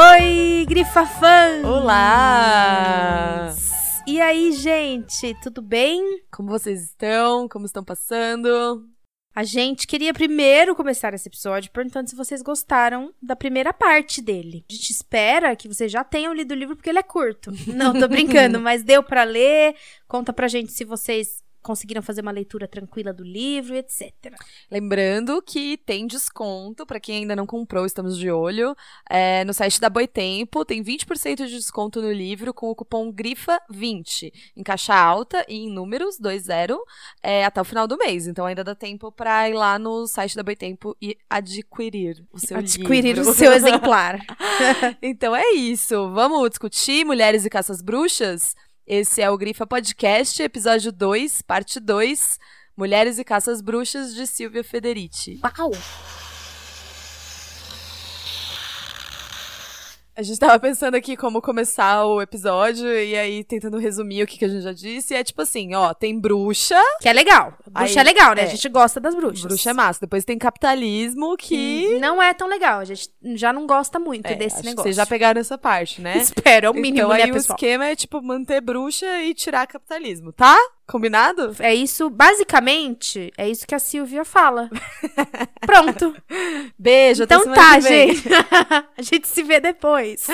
Oi, Grifafãs! Olá! E aí, gente, tudo bem? Como vocês estão? Como estão passando? A gente queria primeiro começar esse episódio perguntando se vocês gostaram da primeira parte dele. A gente espera que vocês já tenham lido o livro porque ele é curto. Não, tô brincando, mas deu para ler. Conta pra gente se vocês conseguiram fazer uma leitura tranquila do livro, etc. Lembrando que tem desconto para quem ainda não comprou, estamos de olho. É, no site da Boitempo tem 20% de desconto no livro com o cupom GRIFA20 em caixa alta e em números 20 é, até o final do mês. Então ainda dá tempo para ir lá no site da Boitempo e adquirir o seu adquirir livro. o seu exemplar. então é isso. Vamos discutir mulheres e caças bruxas? Esse é o Grifa Podcast, episódio 2, parte 2, Mulheres e Caças Bruxas, de Silvia Federici. Uau! A gente tava pensando aqui como começar o episódio e aí tentando resumir o que, que a gente já disse. E é tipo assim, ó, tem bruxa. Que é legal. Bruxa Aí, é legal, né? é. A gente gosta das bruxas. Bruxa é massa. Depois tem capitalismo que. Não é tão legal. A gente já não gosta muito É, desse negócio. Vocês já pegaram essa parte, né? Espero, é o mínimo, então né, aí o pessoal? esquema é tipo manter bruxa e tirar capitalismo, tá? Combinado? É isso, basicamente, é isso que a Silvia fala. Pronto. Beijo, até Então tá, gente. a gente se vê depois.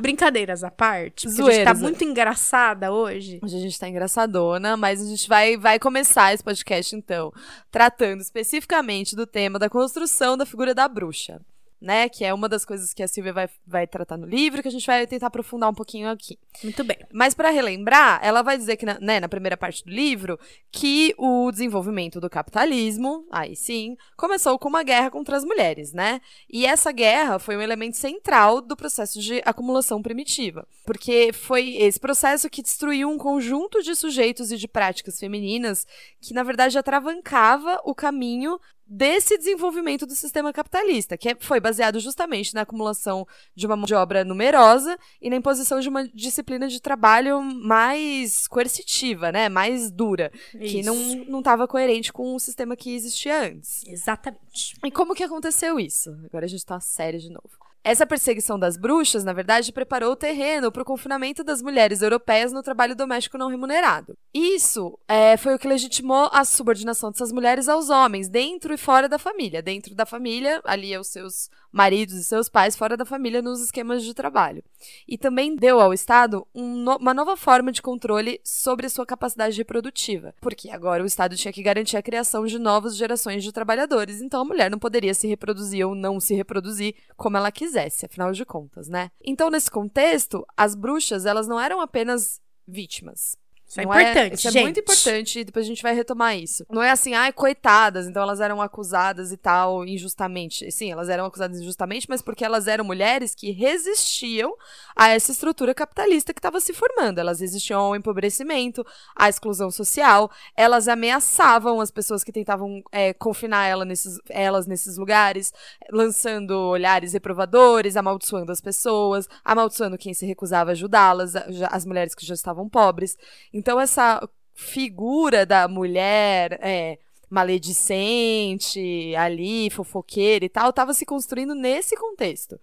Brincadeiras à parte. Porque a gente tá muito engraçada hoje. Hoje a gente tá engraçadona, mas a gente vai, vai começar esse podcast, então, tratando especificamente do tema da construção da figura da bruxa, né? Que é uma das coisas que a Silvia vai, vai tratar no livro, que a gente vai tentar aprofundar um pouquinho aqui. Muito bem. Mas para relembrar, ela vai dizer que na, né, na primeira parte do livro que o desenvolvimento do capitalismo, aí sim, começou com uma guerra contra as mulheres, né? E essa guerra foi um elemento central do processo de acumulação primitiva, porque foi esse processo que destruiu um conjunto de sujeitos e de práticas femininas que na verdade atravancava o caminho desse desenvolvimento do sistema capitalista, que é- foi baseado justamente na acumulação de uma mão de obra numerosa e na imposição de uma disciplina de trabalho mais coercitiva, né? Mais dura, que não Isso. não estava coerente com o sistema que existia antes. Exatamente. E como que aconteceu isso? Agora a gente tá sério de novo. Essa perseguição das bruxas, na verdade, preparou o terreno para o confinamento das mulheres europeias no trabalho doméstico não remunerado. Isso é, foi o que legitimou a subordinação dessas mulheres aos homens, dentro e fora da família. Dentro da família, ali aos seus maridos e seus pais, fora da família, nos esquemas de trabalho. E também deu ao Estado um no- uma nova forma de controle sobre sua capacidade reprodutiva. Porque agora o Estado tinha que garantir a criação de novas gerações de trabalhadores, então a mulher não poderia se reproduzir ou não se reproduzir como ela quisesse, afinal de contas, né? Então, nesse contexto, as bruxas, elas não eram apenas vítimas. Isso é Não importante, isso gente. é muito importante, e depois a gente vai retomar isso. Não é assim, ai, coitadas, então elas eram acusadas e tal, injustamente. Sim, elas eram acusadas injustamente, mas porque elas eram mulheres que resistiam a essa estrutura capitalista que estava se formando. Elas resistiam ao empobrecimento, à exclusão social, elas ameaçavam as pessoas que tentavam é, confinar ela nesses, elas nesses lugares, lançando olhares reprovadores, amaldiçoando as pessoas, amaldiçoando quem se recusava a ajudá-las, as mulheres que já estavam pobres. Então, essa figura da mulher é, maledicente, ali, fofoqueira e tal, estava se construindo nesse contexto.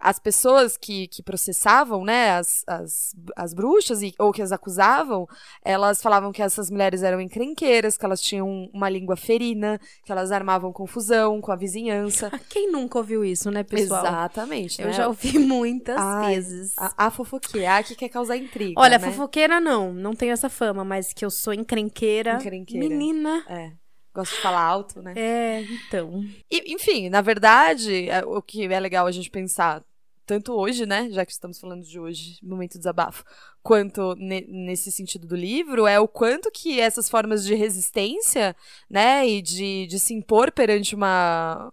As pessoas que, que processavam, né, as, as, as bruxas, e, ou que as acusavam, elas falavam que essas mulheres eram encrenqueiras, que elas tinham uma língua ferina, que elas armavam confusão com a vizinhança. Quem nunca ouviu isso, né, pessoal? Exatamente, Eu né? já ouvi muitas Ai, vezes. A, a fofoqueira, a que quer causar intriga, Olha, né? fofoqueira não, não tenho essa fama, mas que eu sou encrenqueira. Encrenqueira. Menina. É. Gosto de falar alto, né? É, então. E, enfim, na verdade, é, o que é legal a gente pensar, tanto hoje, né, já que estamos falando de hoje, momento de desabafo, quanto ne- nesse sentido do livro, é o quanto que essas formas de resistência, né, e de, de se impor perante uma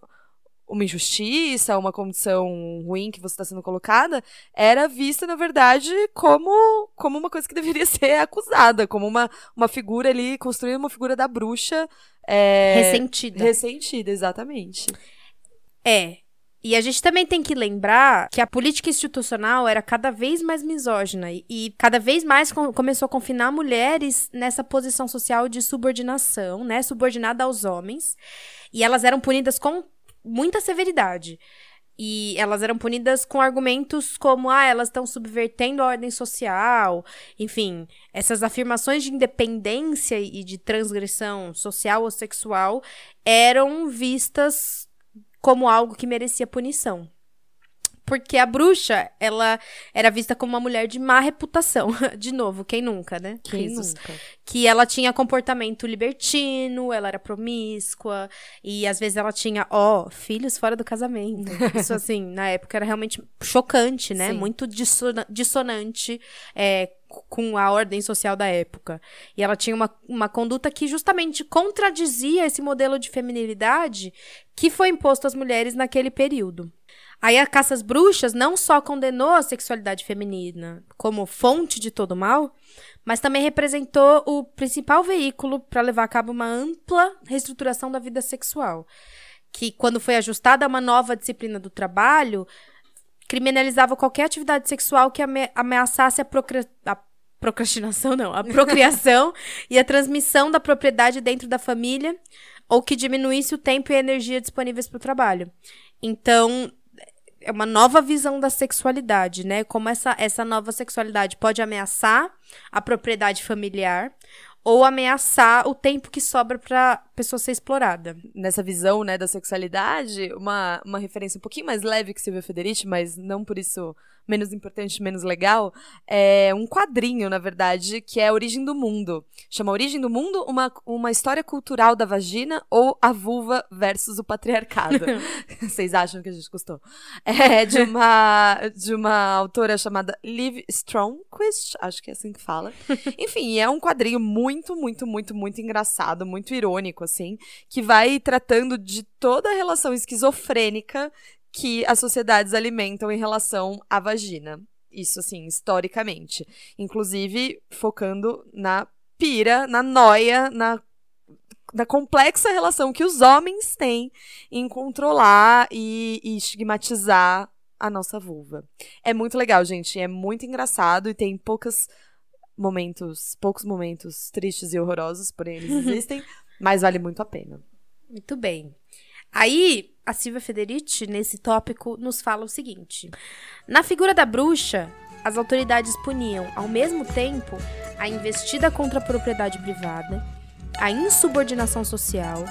uma injustiça, uma condição ruim que você está sendo colocada, era vista, na verdade, como, como uma coisa que deveria ser acusada, como uma, uma figura ali, construir uma figura da bruxa. é, Ressentida. Ressentida, exatamente. É. E a gente também tem que lembrar que a política institucional era cada vez mais misógina e, e cada vez mais com- começou a confinar mulheres nessa posição social de subordinação, né, subordinada aos homens, e elas eram punidas com muita severidade. E elas eram punidas com argumentos como, ah, elas estão subvertendo a ordem social. Enfim, essas afirmações de independência e de transgressão social ou sexual eram vistas como algo que merecia punição. Porque a bruxa, ela era vista como uma mulher de má reputação. De novo, quem nunca, né? Quem nunca? Que ela tinha comportamento libertino, ela era promíscua, e às vezes ela tinha, ó, filhos fora do casamento. Isso, assim, na época era realmente chocante, né? Sim. Muito dissona- dissonante é, com a ordem social da época. E ela tinha uma, uma conduta que justamente contradizia esse modelo de feminilidade que foi imposto às mulheres naquele período. Aí a caça às bruxas não só condenou a sexualidade feminina como fonte de todo mal, mas também representou o principal veículo para levar a cabo uma ampla reestruturação da vida sexual, que quando foi ajustada a uma nova disciplina do trabalho, criminalizava qualquer atividade sexual que ame- ameaçasse a, procra- a procrastinação, não, a procriação e a transmissão da propriedade dentro da família, ou que diminuísse o tempo e a energia disponíveis para o trabalho. Então, é uma nova visão da sexualidade, né? Como essa, essa nova sexualidade pode ameaçar a propriedade familiar ou ameaçar o tempo que sobra para pessoa ser explorada. Nessa visão, né, da sexualidade, uma, uma referência um pouquinho mais leve que Silvia Federici, mas não por isso menos importante, menos legal, é um quadrinho, na verdade, que é A Origem do Mundo. Chama Origem do Mundo, uma, uma história cultural da vagina ou a vulva versus o patriarcado. Vocês acham que a gente gostou? É de uma, de uma autora chamada Liv Stromquist, acho que é assim que fala. Enfim, é um quadrinho muito, muito, muito, muito engraçado, muito irônico, assim, que vai tratando de toda a relação esquizofrênica que as sociedades alimentam em relação à vagina. Isso, assim, historicamente. Inclusive, focando na pira, na noia, na, complexa relação que os homens têm em controlar e, e estigmatizar a nossa vulva. É muito legal, gente. É muito engraçado e tem poucos momentos, poucos momentos tristes e horrorosos, porém eles existem, mas vale muito a pena. Muito bem. Aí, a Silvia Federici, nesse tópico, nos fala o seguinte: Na figura da bruxa, as autoridades puniam, ao mesmo tempo, a investida contra a propriedade privada, a insubordinação social,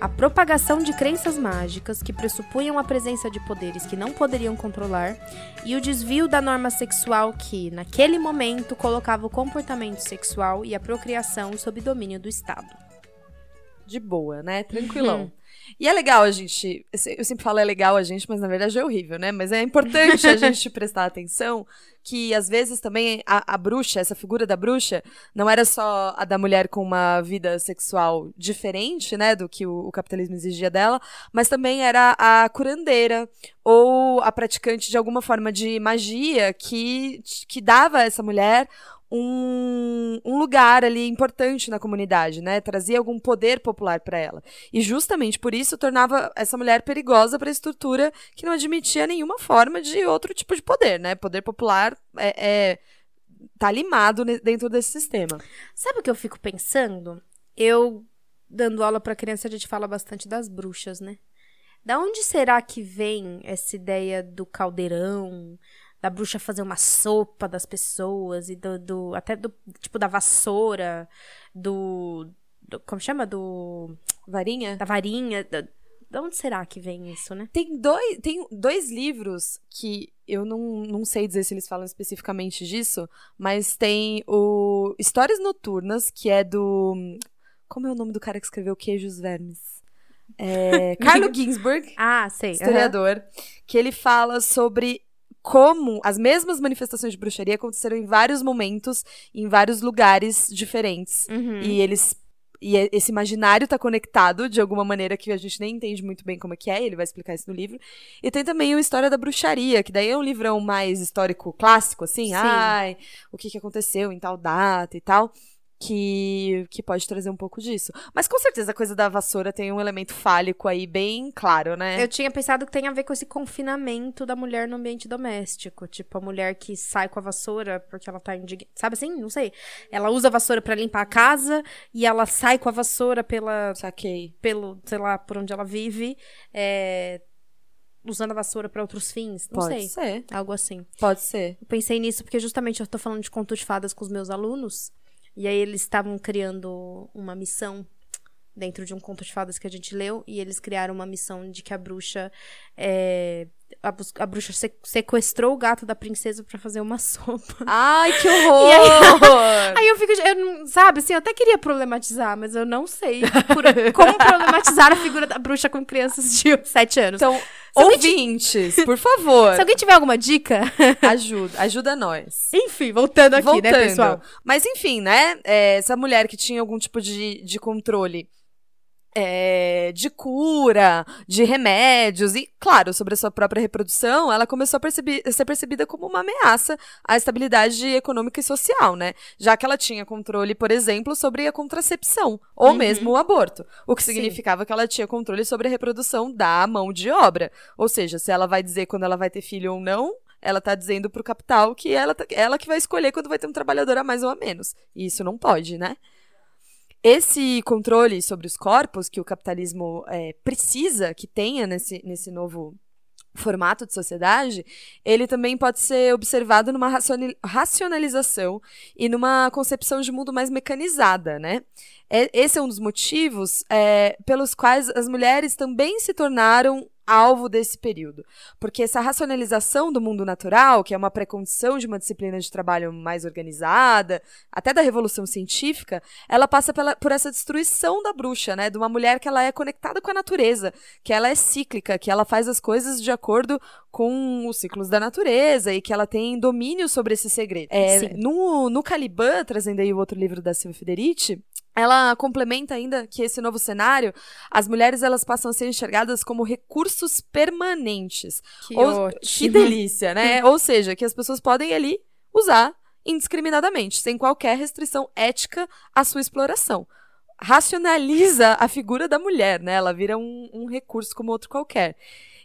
a propagação de crenças mágicas que pressupunham a presença de poderes que não poderiam controlar e o desvio da norma sexual que, naquele momento, colocava o comportamento sexual e a procriação sob domínio do Estado. De boa, né? Tranquilão. E é legal a gente. Eu sempre falo é legal a gente, mas na verdade é horrível, né? Mas é importante a gente prestar atenção que às vezes também a, a bruxa, essa figura da bruxa, não era só a da mulher com uma vida sexual diferente, né? Do que o, o capitalismo exigia dela, mas também era a curandeira ou a praticante de alguma forma de magia que, que dava a essa mulher um, um lugar ali importante na comunidade, né? Trazia algum poder popular para ela. E justamente por isso tornava essa mulher perigosa para a estrutura que não admitia nenhuma forma de outro tipo de poder, né? Poder popular é, é tá limado dentro desse sistema. Sabe o que eu fico pensando? Eu, dando aula pra criança, a gente fala bastante das bruxas, né? Da onde será que vem essa ideia do caldeirão, da bruxa fazer uma sopa das pessoas e do, do- até do tipo da vassoura, do, do- como chama do Varinha? da varinha, da, da onde será que vem isso, né? Tem dois, tem dois livros que eu não, não sei dizer se eles falam especificamente disso, mas tem o Histórias Noturnas, que é do. Como é o nome do cara que escreveu Queijos Vermes? É, Carlo Ginsburg, Ah, sei. historiador, que ele fala sobre como as mesmas manifestações de bruxaria aconteceram em vários momentos, em vários lugares diferentes. Uhum. E eles. E esse imaginário tá conectado de alguma maneira que a gente nem entende muito bem como é que é, ele vai explicar isso no livro. E tem também o História da Bruxaria, que daí é um livrão mais histórico clássico, assim, Sim. ai, o que, que aconteceu em tal data e tal. Que, que pode trazer um pouco disso. Mas com certeza a coisa da vassoura tem um elemento fálico aí bem claro, né? Eu tinha pensado que tem a ver com esse confinamento da mulher no ambiente doméstico. Tipo, a mulher que sai com a vassoura porque ela tá indignada. Sabe assim? Não sei. Ela usa a vassoura pra limpar a casa e ela sai com a vassoura pela, Saquei. pelo, sei lá, por onde ela vive. É, usando a vassoura pra outros fins. Não Pode sei. ser. Algo assim. Pode ser. Eu pensei nisso porque justamente eu tô falando de conto de fadas com os meus alunos. E aí eles estavam criando uma missão dentro de um conto de fadas que a gente leu. E eles criaram uma missão de que a bruxa. é, a, a bruxa se- sequestrou o gato da princesa pra fazer uma sopa. Ai, que horror! Aí eu fico, eu não, sabe, assim, eu até queria problematizar, mas eu não sei por- como problematizar a figura da bruxa com crianças de 7 anos. Então, ouvintes, por favor, Se alguém tiver alguma dica, ajuda, ajuda nós. enfim, voltando aqui, Voltando. né, pessoal? Mas enfim, né? é, essa mulher que tinha algum tipo de, de controle é, de cura, de remédios e, claro, sobre a sua própria reprodução, ela começou a, a ser percebida como uma ameaça à estabilidade econômica e social, né? Já que ela tinha controle, por exemplo, sobre a contracepção ou Uhum. mesmo o aborto, o que Sim. significava que ela tinha controle sobre a reprodução da mão de obra. Ou seja, se ela vai dizer quando ela vai ter filho ou não, ela tá dizendo pro capital que ela, tá- ela que vai escolher quando vai ter um trabalhador a mais ou a menos. E isso não pode, né? Esse controle sobre os corpos que o capitalismo é, precisa que tenha nesse, nesse novo formato de sociedade, ele também pode ser observado numa racionalização e numa concepção de mundo mais mecanizada, né? É- esse é um dos motivos é, pelos quais as mulheres também se tornaram alvo desse período. Porque essa racionalização do mundo natural, que é uma precondição de uma disciplina de trabalho mais organizada, até da revolução científica, ela passa pela- por essa destruição da bruxa, né? De uma mulher que ela é conectada com a natureza, que ela é cíclica, que ela faz as coisas de acordo com os ciclos da natureza e que ela tem domínio sobre esse segredo. É, no, no Caliban, trazendo aí o outro livro da Silvia Federici, ela complementa ainda que esse novo cenário, as mulheres elas passam a ser enxergadas como recursos permanentes. Que Ou- que delícia, né? Ou seja, que as pessoas podem ali usar indiscriminadamente, sem qualquer restrição ética à sua exploração. Racionaliza a figura da mulher, né? Ela vira um, um recurso como outro qualquer.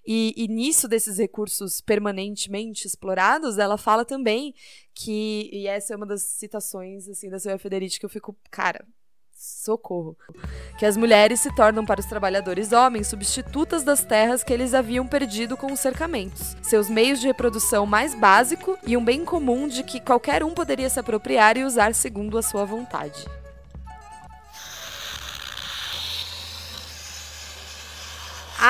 E, e nisso desses recursos permanentemente explorados, ela fala também que, e essa é uma das citações assim da Silvia Federici que eu fico, cara, socorro, que as mulheres se tornam para os trabalhadores homens substitutas das terras que eles haviam perdido com os cercamentos, seus meios de reprodução mais básico e um bem comum de que qualquer um poderia se apropriar e usar segundo a sua vontade.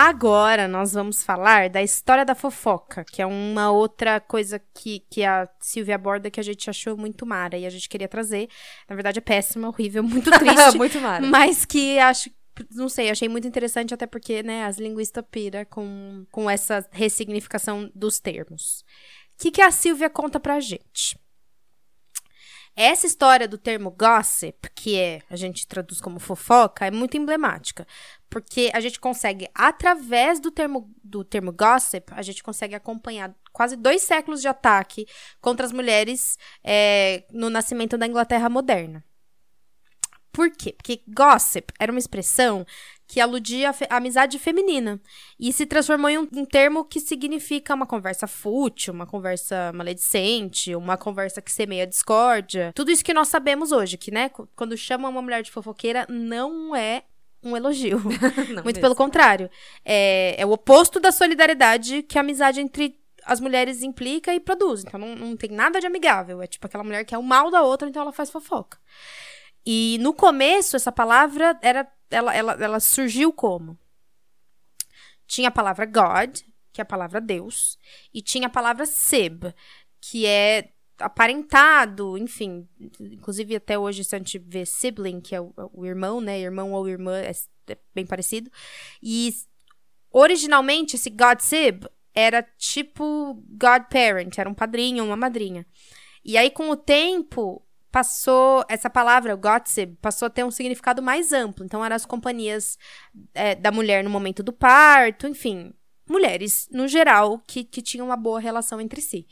Agora nós vamos falar da história da fofoca, que é uma outra coisa que, que a Silvia aborda que a gente achou muito mara e a gente queria trazer. Na verdade é péssima, horrível, muito triste. Muito mara. mas que acho não sei, achei muito interessante, até porque, né, as linguistas pira com, com essa ressignificação dos termos. O que, que a Silvia conta pra gente? Essa história do termo gossip, que é, a gente traduz como fofoca, é muito emblemática. Porque a gente consegue, através do termo, do termo gossip, a gente consegue acompanhar quase dois séculos de ataque contra as mulheres é, no nascimento da Inglaterra moderna. Por quê? Porque gossip era uma expressão que aludia à amizade feminina e se transformou em um, um termo que significa uma conversa fútil, uma conversa maledicente, uma conversa que semeia discórdia. Tudo isso que nós sabemos hoje, que, né, qu- quando chamam uma mulher de fofoqueira, não é um elogio. Não Muito mesmo. pelo contrário. É, é o oposto da solidariedade que a amizade entre as mulheres implica e produz. Então não, não tem nada de amigável. É tipo aquela mulher que é o mal da outra, então ela faz fofoca. E no começo, essa palavra era. Ela, ela, ela surgiu como? Tinha a palavra God, que é a palavra Deus, e tinha a palavra Seb, que é aparentado, enfim. Inclusive, até hoje, se a gente vê sibling, que é o, o irmão, né? Irmão ou irmã, é, é bem parecido. E originalmente, esse God Sib era tipo godparent, era um padrinho, uma madrinha. E aí, com o tempo, passou essa palavra, o gossip, passou a ter um significado mais amplo. Então, eram as companhias é, da mulher no momento do parto, enfim, mulheres, no geral, que, que tinham uma boa relação entre si.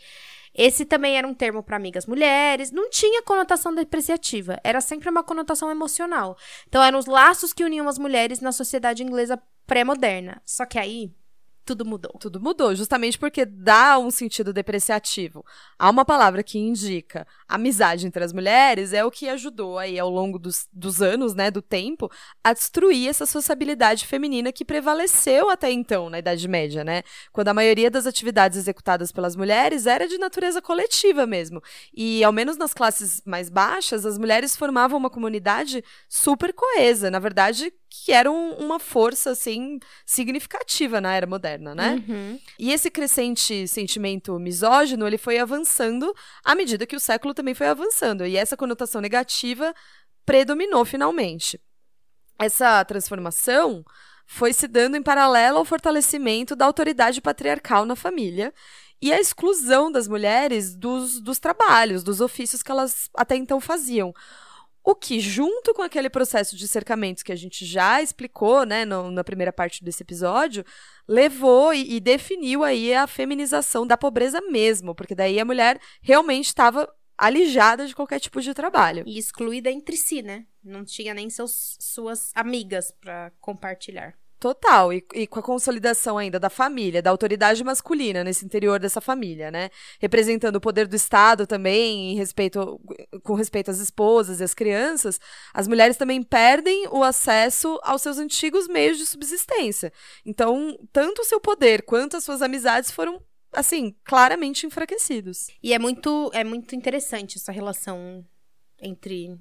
Esse também era um termo para amigas mulheres, não tinha conotação depreciativa, era sempre uma conotação emocional. Então, eram os laços que uniam as mulheres na sociedade inglesa pré-moderna. Só que aí tudo mudou. Tudo mudou, justamente porque dá um sentido depreciativo. Há uma palavra que indica amizade entre as mulheres, é o que ajudou aí ao longo dos, dos anos, né, do tempo, a destruir essa sociabilidade feminina que prevaleceu até então, na Idade Média, né? Quando a maioria das atividades executadas pelas mulheres era de natureza coletiva mesmo. E, ao menos nas classes mais baixas, as mulheres formavam uma comunidade super coesa. Na verdade, que eram uma força assim significativa na era moderna, né? Uhum. E esse crescente sentimento misógino, ele foi avançando à medida que o século também foi avançando, e essa conotação negativa predominou finalmente. Essa transformação foi se dando em paralelo ao fortalecimento da autoridade patriarcal na família e a exclusão das mulheres dos, dos trabalhos, dos ofícios que elas até então faziam. O que, junto com aquele processo de cercamentos que a gente já explicou, né, no, na primeira parte desse episódio, levou e, e, definiu aí a feminização da pobreza mesmo, porque daí a mulher realmente estava alijada de qualquer tipo de trabalho. E excluída entre si, né? Não tinha nem seus, suas amigas para compartilhar. Total, e, e, com a consolidação ainda da família, da autoridade masculina nesse interior dessa família, né? Representando o poder do Estado também, respeito, com respeito às esposas e às crianças, as mulheres também perdem o acesso aos seus antigos meios de subsistência. Então, tanto o seu poder quanto as suas amizades foram, assim, claramente enfraquecidos. E é muito, é muito interessante essa relação entre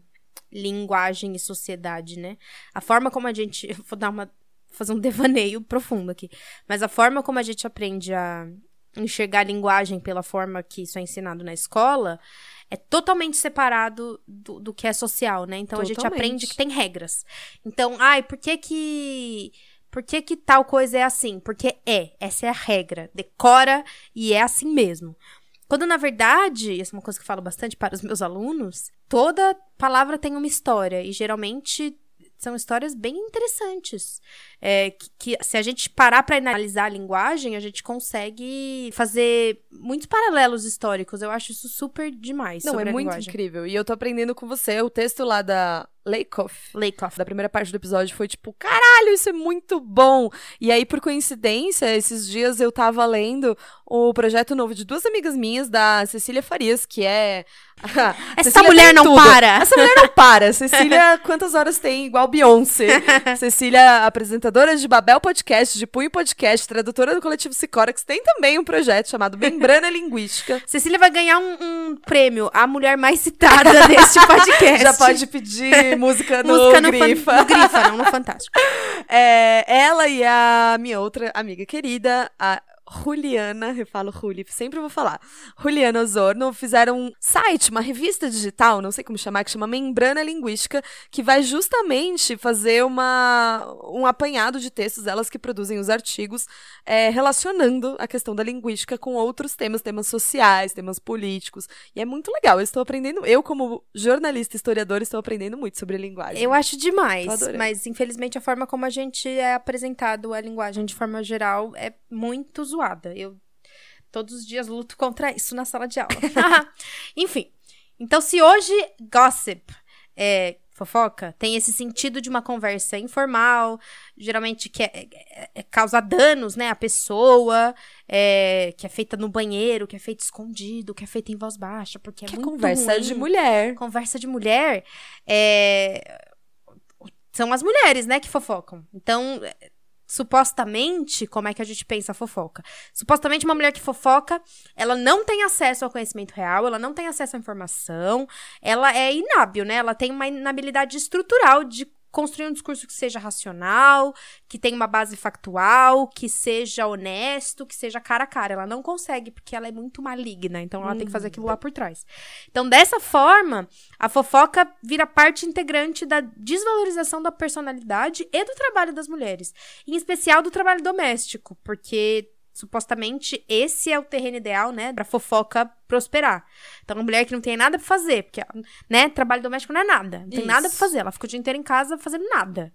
linguagem e sociedade, né? A forma como a gente. Vou dar uma fazer um devaneio profundo aqui. Mas a forma como a gente aprende a enxergar a linguagem pela forma que isso é ensinado na escola é totalmente separado do, do que é social, né? Então totalmente. a gente aprende que tem regras. Então, ai, por que que. Por que, que tal coisa é assim? Porque é, essa é a regra. Decora e é assim mesmo. Quando, na verdade, essa é uma coisa que eu falo bastante para os meus alunos, toda palavra tem uma história. E geralmente são histórias bem interessantes. É, que, que, se a gente parar para analisar a linguagem, a gente consegue fazer muitos paralelos históricos. Eu acho isso super demais. Não, é muito linguagem. incrível. E eu tô aprendendo com você. O texto lá da Lakoff. Lakoff. Da primeira parte do episódio foi tipo, caralho, isso é muito bom. E aí, por coincidência, esses dias eu tava lendo o projeto novo de duas amigas minhas, da Cecília Farias, que é. Essa Cecília mulher não tudo. para! Essa mulher não para. Cecília, quantas horas tem? Igual Beyoncé. Cecília, apresentadora de Babel Podcast, de Punho Podcast, tradutora do coletivo Sicórax, tem também um projeto chamado Membrana Linguística. Cecília vai ganhar um, um prêmio, a mulher mais citada deste podcast. Já pode pedir música no música no Grifa. Fan, no Grifa, não no Fantástico. É, ela e a minha outra amiga querida, a Juliana, eu falo Juli, sempre vou falar. Juliana Osorno fizeram um site, uma revista digital, não sei como chamar, que chama Membrana Linguística, que vai justamente fazer uma, um apanhado de textos, elas que produzem os artigos, é, relacionando a questão da linguística com outros temas, temas sociais, temas políticos. E é muito legal. Eu estou aprendendo, eu, como jornalista historiadora, estou aprendendo muito sobre linguagem. Eu acho demais, mas infelizmente a forma como a gente é apresentado a linguagem de forma geral é muito zoada. Eu todos os dias luto contra isso na sala de aula. Enfim. Então, se hoje gossip é fofoca tem esse sentido de uma conversa informal, geralmente que é, é, é causa danos, né, à pessoa, é, que é feita no banheiro, que é feita escondido, que é feita em voz baixa, porque é que muito conversa ruim. de mulher. Conversa de mulher é são as mulheres, né, que fofocam. Então, supostamente, como é que a gente pensa a fofoca? Supostamente, uma mulher que fofoca, ela não tem acesso ao conhecimento real, ela não tem acesso à informação, ela é inábil, né? Ela tem uma inabilidade estrutural de construir um discurso que seja racional, que tenha uma base factual, que seja honesto, que seja cara a cara. Ela não consegue, porque ela é muito maligna, então ela uhum. tem que fazer aquilo lá por trás. Então, dessa forma, a fofoca vira parte integrante da desvalorização da personalidade e do trabalho das mulheres, em especial do trabalho doméstico, porque supostamente esse é o terreno ideal, né, pra fofoca prosperar. Então, uma mulher que não tem nada pra fazer, porque, né, trabalho doméstico não é nada, não tem Isso. nada pra fazer, ela fica o dia inteiro em casa fazendo nada.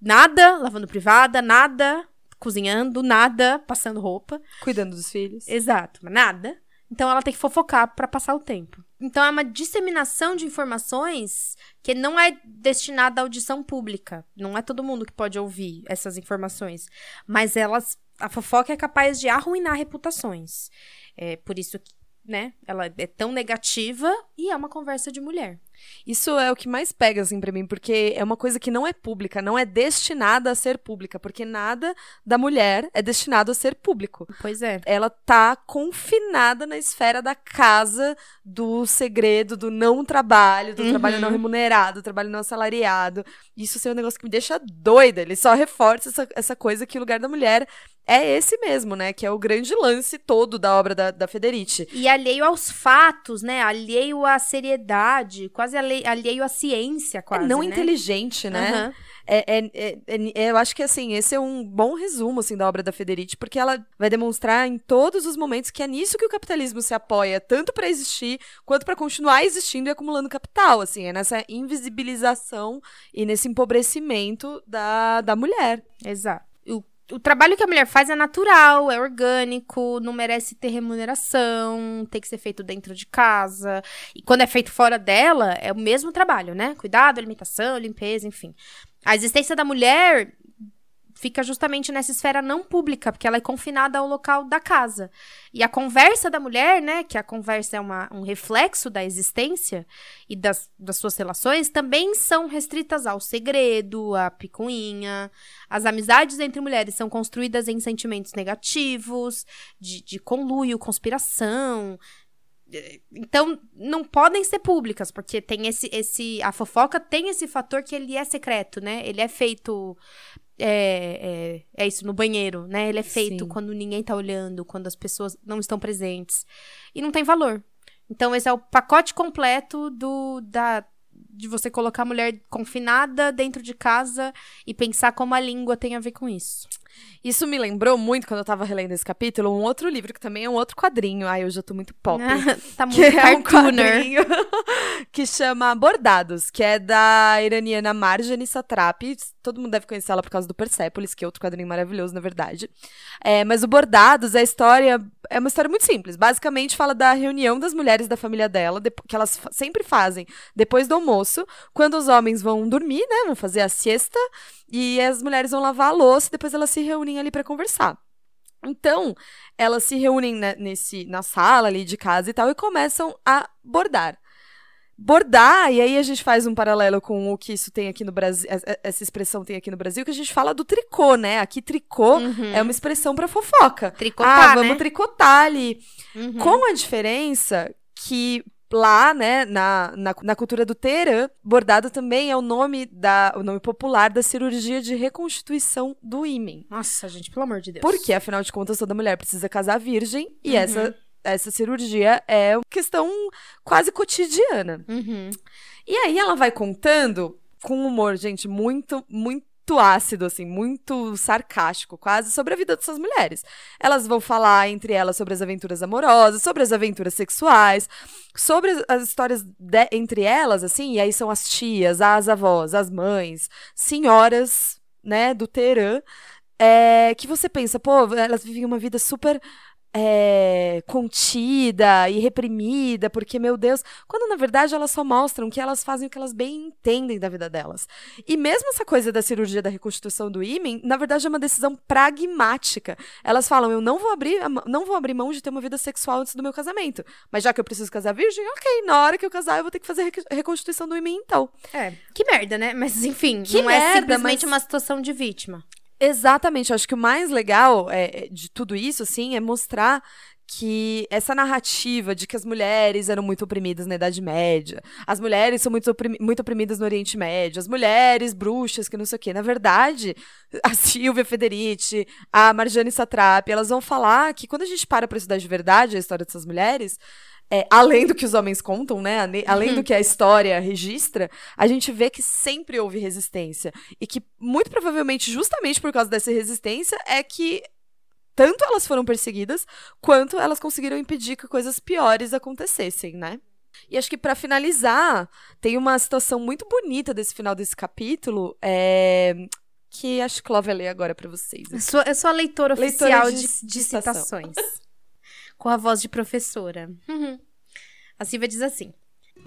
Nada, lavando privada, nada, cozinhando, nada, passando roupa. Cuidando dos filhos. Exato, mas nada. Então, ela tem que fofocar para passar o tempo. Então, é uma disseminação de informações que não é destinada à audição pública. Não é todo mundo que pode ouvir essas informações. Mas elas a fofoca é capaz de arruinar reputações. É por isso que, né, ela é tão negativa e é uma conversa de mulher. Isso é o que mais pega, assim, pra mim, porque é uma coisa que não é pública, não é destinada a ser pública, porque nada da mulher é destinado a ser público. Pois é. Ela tá confinada na esfera da casa, do segredo, do não trabalho, do Uhum. trabalho não remunerado, do trabalho não assalariado. Isso assim, é um negócio que me deixa doida. Ele só reforça essa, essa coisa que o lugar da mulher é esse mesmo, né? Que é o grande lance todo da obra da, da Federici. E alheio aos fatos, né? Alheio à seriedade, quase alhe- alheio à ciência, quase. é não né? inteligente, né? É, é- é- é- eu acho que assim, esse é um bom resumo assim, da obra da Federici, porque ela vai demonstrar em todos os momentos que é nisso que o capitalismo se apoia, tanto para existir quanto para continuar existindo e acumulando capital. Assim, é nessa invisibilização e nesse empobrecimento da, da mulher. Exato. O, trabalho que a mulher faz é natural, é orgânico, não merece ter remuneração, tem que ser feito dentro de casa. E quando é feito fora dela, é o mesmo trabalho, né? Cuidado, alimentação, limpeza, enfim. A existência da mulher fica justamente nessa esfera não pública, porque ela é confinada ao local da casa. E a conversa da mulher, né, que a conversa é uma, um reflexo da existência e das, das suas relações, também são restritas ao segredo, à picuinha. As amizades entre mulheres são construídas em sentimentos negativos, de, de conluio, conspiração. Então, não podem ser públicas, porque tem esse, esse. A fofoca tem esse fator que ele é secreto, né? Ele é feito é, é, é isso, no banheiro, né? Ele é feito Sim. quando ninguém tá olhando, quando as pessoas não estão presentes. E não tem valor. Então, esse é o pacote completo do da de você colocar a mulher confinada dentro de casa e pensar como a língua tem a ver com isso. Isso me lembrou muito, quando eu tava relendo esse capítulo, um outro livro que também é um outro quadrinho. Ai, eu já tô muito pop. tá muito que é um que chama Bordados, que é da iraniana Marjane Satrapi. Todo mundo deve conhecer ela por causa do Persepolis, que é outro quadrinho maravilhoso, na verdade. É, mas o Bordados, a história é uma história muito simples. Basicamente fala da reunião das mulheres da família dela, que elas sempre fazem depois do almoço, quando os homens vão dormir, né? Vão fazer a siesta, e as mulheres vão lavar a louça e depois elas se reúnem ali pra conversar. Então, elas se reúnem né, nesse, na sala ali de casa e tal e começam a bordar. Bordar, e aí a gente faz um paralelo com o que isso tem aqui no Brasil, es- essa expressão tem aqui no Brasil, que a gente fala do tricô, né? Aqui tricô Uhum. é uma expressão pra fofoca. Tricotar, ah, vamos né? tricotar ali. Uhum. Com a diferença que lá, né, na, na, na cultura do Teherã, bordado também é o nome da o nome popular da cirurgia de reconstituição do ímen. Nossa, gente, pelo amor de Deus. Porque, afinal de contas, toda mulher precisa casar virgem e Uhum. essa, essa cirurgia é uma questão quase cotidiana. Uhum. E aí ela vai contando com um humor, gente, muito, muito ácido, assim, muito sarcástico, quase, sobre a vida dessas mulheres. Elas vão falar entre elas sobre as aventuras amorosas, sobre as aventuras sexuais, sobre as, as histórias de- entre elas, assim, e aí são as tias, as avós, as mães, senhoras, né, do Teherã, é, que você pensa, pô, elas vivem uma vida super é, contida e reprimida, porque, meu Deus, quando na verdade elas só mostram que elas fazem o que elas bem entendem da vida delas. E mesmo essa coisa da cirurgia da reconstituição do ímen, na verdade é uma decisão pragmática. Elas falam, eu não vou abrir, não vou abrir mão de ter uma vida sexual antes do meu casamento, mas já que eu preciso casar virgem, ok, na hora que eu casar eu vou ter que fazer a reco- reconstituição do ímen então. É, que merda, né? Mas enfim, Que não é merda, simplesmente mas- uma situação de vítima. Exatamente, eu acho que o mais legal é, é, de tudo isso, assim, é mostrar que essa narrativa de que as mulheres eram muito oprimidas na Idade Média, as mulheres são muito, oprimi- muito oprimidas no Oriente Médio, as mulheres bruxas, que não sei o quê. Na verdade, a Silvia Federici, a Marjane Satrapi, elas vão falar que quando a gente para pra estudar de verdade a história dessas mulheres, é, além do que os homens contam, né? Além do que a história registra, a gente vê que sempre houve resistência. E que, muito provavelmente, justamente por causa dessa resistência, é que tanto elas foram perseguidas, quanto elas conseguiram impedir que coisas piores acontecessem, né? E acho que pra finalizar, tem uma situação muito bonita desse final desse capítulo, é, que acho que Clóvis vai ler agora pra vocês. Eu sou, eu sou a leitora Leitora oficial de- de, de citações. com a voz de professora. Uhum. A Silvia diz assim: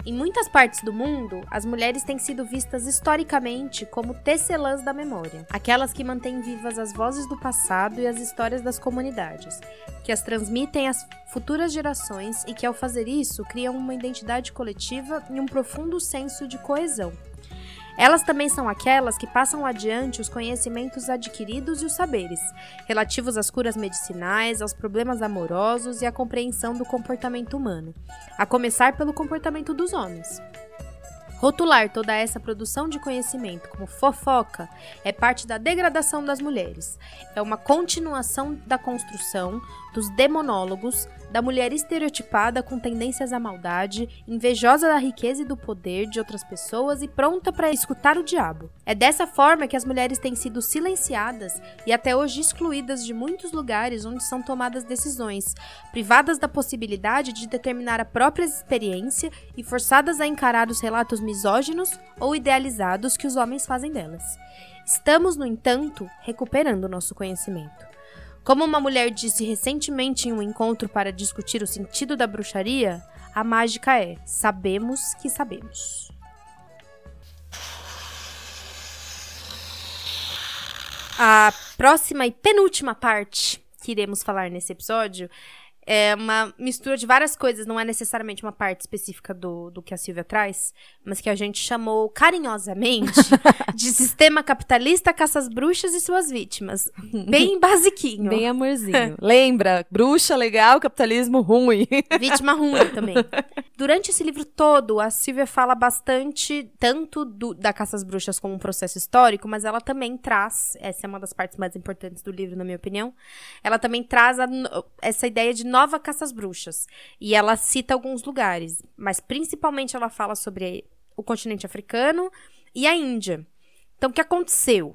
Em muitas partes do mundo, as mulheres têm sido vistas historicamente como tecelãs da memória, aquelas que mantêm vivas as vozes do passado e as histórias das comunidades, que as transmitem às futuras gerações e que, ao fazer isso, criam uma identidade coletiva e um profundo senso de coesão. Elas também são aquelas que passam adiante os conhecimentos adquiridos e os saberes, relativos às curas medicinais, aos problemas amorosos e à compreensão do comportamento humano, a começar pelo comportamento dos homens. Rotular toda essa produção de conhecimento como fofoca é parte da degradação das mulheres. É uma continuação da construção dos demonólogos, da mulher estereotipada com tendências à maldade, invejosa da riqueza e do poder de outras pessoas e pronta para escutar o diabo. É dessa forma que as mulheres têm sido silenciadas e até hoje excluídas de muitos lugares onde são tomadas decisões, privadas da possibilidade de determinar a própria experiência e forçadas a encarar os relatos misóginos ou idealizados que os homens fazem delas. Estamos, no entanto, recuperando nosso conhecimento. Como uma mulher disse recentemente em um encontro para discutir o sentido da bruxaria, a mágica é: sabemos que sabemos. A próxima e penúltima parte que iremos falar nesse episódio é uma mistura de várias coisas, não é necessariamente uma parte específica do, do que a Silvia traz, mas que a gente chamou carinhosamente de sistema capitalista caça as bruxas e suas vítimas. Bem basiquinho. Bem amorzinho. Lembra, bruxa legal, capitalismo ruim. Vítima ruim também. Durante esse livro todo, a Silvia fala bastante tanto do, da caça às bruxas como um processo histórico, mas ela também traz, essa é uma das partes mais importantes do livro, na minha opinião, ela também traz a, essa ideia de nova caça às bruxas. E ela cita alguns lugares, mas principalmente ela fala sobre o continente africano e a Índia. Então, o que aconteceu?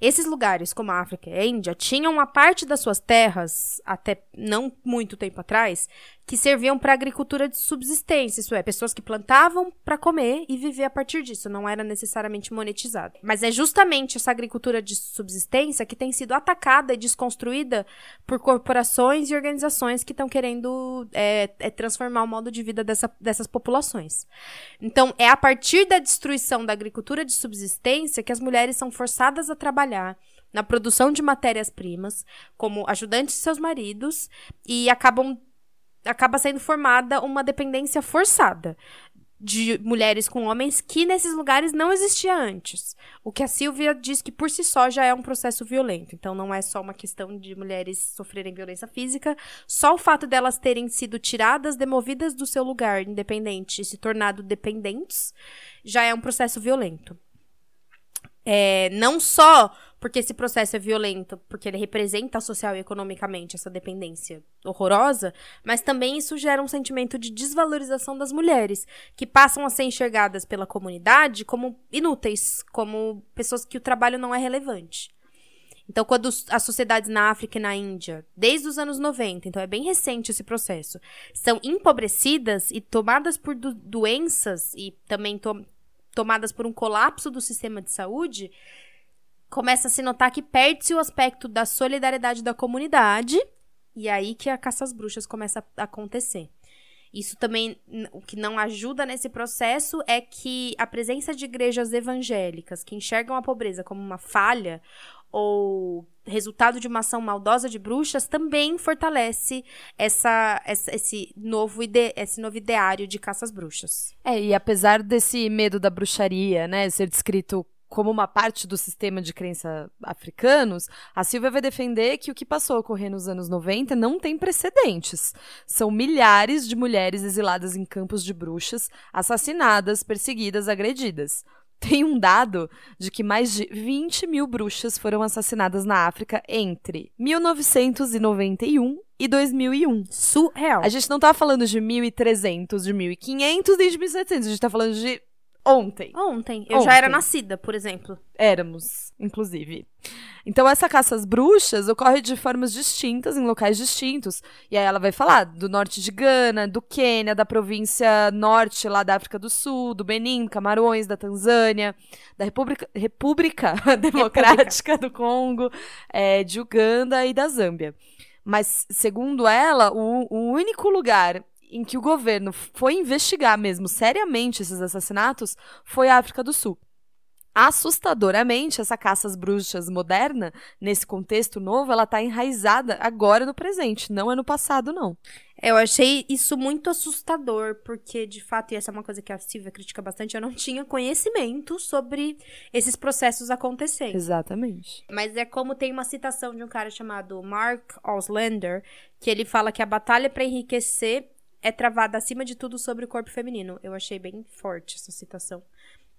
Esses lugares, como a África e a Índia, tinham uma parte das suas terras, até não muito tempo atrás, que serviam para agricultura de subsistência, isso é, pessoas que plantavam para comer e viver a partir disso, não era necessariamente monetizado. Mas é justamente essa agricultura de subsistência que tem sido atacada e desconstruída por corporações e organizações que estão querendo é, é transformar o modo de vida dessa, dessas populações. Então, é a partir da destruição da agricultura de subsistência que as mulheres são forçadas a trabalhar na produção de matérias-primas como ajudantes de seus maridos e acabam acaba sendo formada uma dependência forçada de mulheres com homens que nesses lugares não existia antes. O que a Silvia diz que por si só já é um processo violento. Então não é só uma questão de mulheres sofrerem violência física, só o fato delas terem sido tiradas, demovidas do seu lugar independente e se tornado dependentes já é um processo violento. É, não só porque esse processo é violento, porque ele representa social e economicamente essa dependência horrorosa, mas também isso gera um sentimento de desvalorização das mulheres, que passam a ser enxergadas pela comunidade como inúteis, como pessoas que o trabalho não é relevante. Então, quando as sociedades na África e na Índia, desde os anos 90, então é bem recente esse processo, são empobrecidas e tomadas por do doenças e também to tomadas por um colapso do sistema de saúde, começa a se notar que perde-se o aspecto da solidariedade da comunidade, e aí que a caça às bruxas começa a acontecer. Isso também, o que não ajuda nesse processo é que a presença de igrejas evangélicas que enxergam a pobreza como uma falha ou resultado de uma ação maldosa de bruxas também fortalece essa, essa, esse, novo ide, esse novo ideário de caças bruxas. É, e apesar desse medo da bruxaria, né, ser descrito como uma parte do sistema de crença africanos, a Silvia vai defender que o que passou a ocorrer nos anos 90 não tem precedentes. São milhares de mulheres exiladas em campos de bruxas, assassinadas, perseguidas, agredidas. Tem um dado de que mais de 20 mil bruxas foram assassinadas na África entre 1991 e 2001. Surreal. A gente não tá falando de 1.300, de 1.500 nem de 1.700. A gente tá falando de Ontem. Ontem. Eu Ontem. já era nascida, por exemplo. Éramos, inclusive. Então, essa caça às bruxas ocorre de formas distintas, em locais distintos. E aí ela vai falar do norte de Gana, do Quênia, da província norte lá da África do Sul, do Benin, Camarões, da Tanzânia, da República, República Democrática República. do Congo, é, de Uganda e da Zâmbia. Mas, segundo ela, o, o único lugar em que o governo foi investigar mesmo seriamente esses assassinatos foi a África do Sul. Assustadoramente, essa caça às bruxas moderna, nesse contexto novo, ela está enraizada agora no presente, não é no passado, não. Eu achei isso muito assustador, porque de fato, e essa é uma coisa que a Silvia critica bastante, eu não tinha conhecimento sobre esses processos acontecendo. Exatamente. Mas é como tem uma citação de um cara chamado Mark Auslander, que ele fala que a batalha para enriquecer é travada acima de tudo sobre o corpo feminino. Eu achei bem forte essa citação.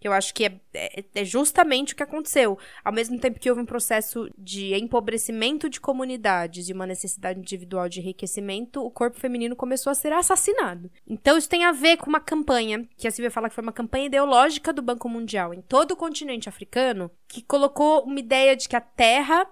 Eu acho que é, é, é, justamente o que aconteceu. Ao mesmo tempo que houve um processo de empobrecimento de comunidades e uma necessidade individual de enriquecimento, o corpo feminino começou a ser assassinado. Então isso tem a ver com uma campanha, que a Silvia fala que foi uma campanha ideológica do Banco Mundial em todo o continente africano, que colocou uma ideia de que a terra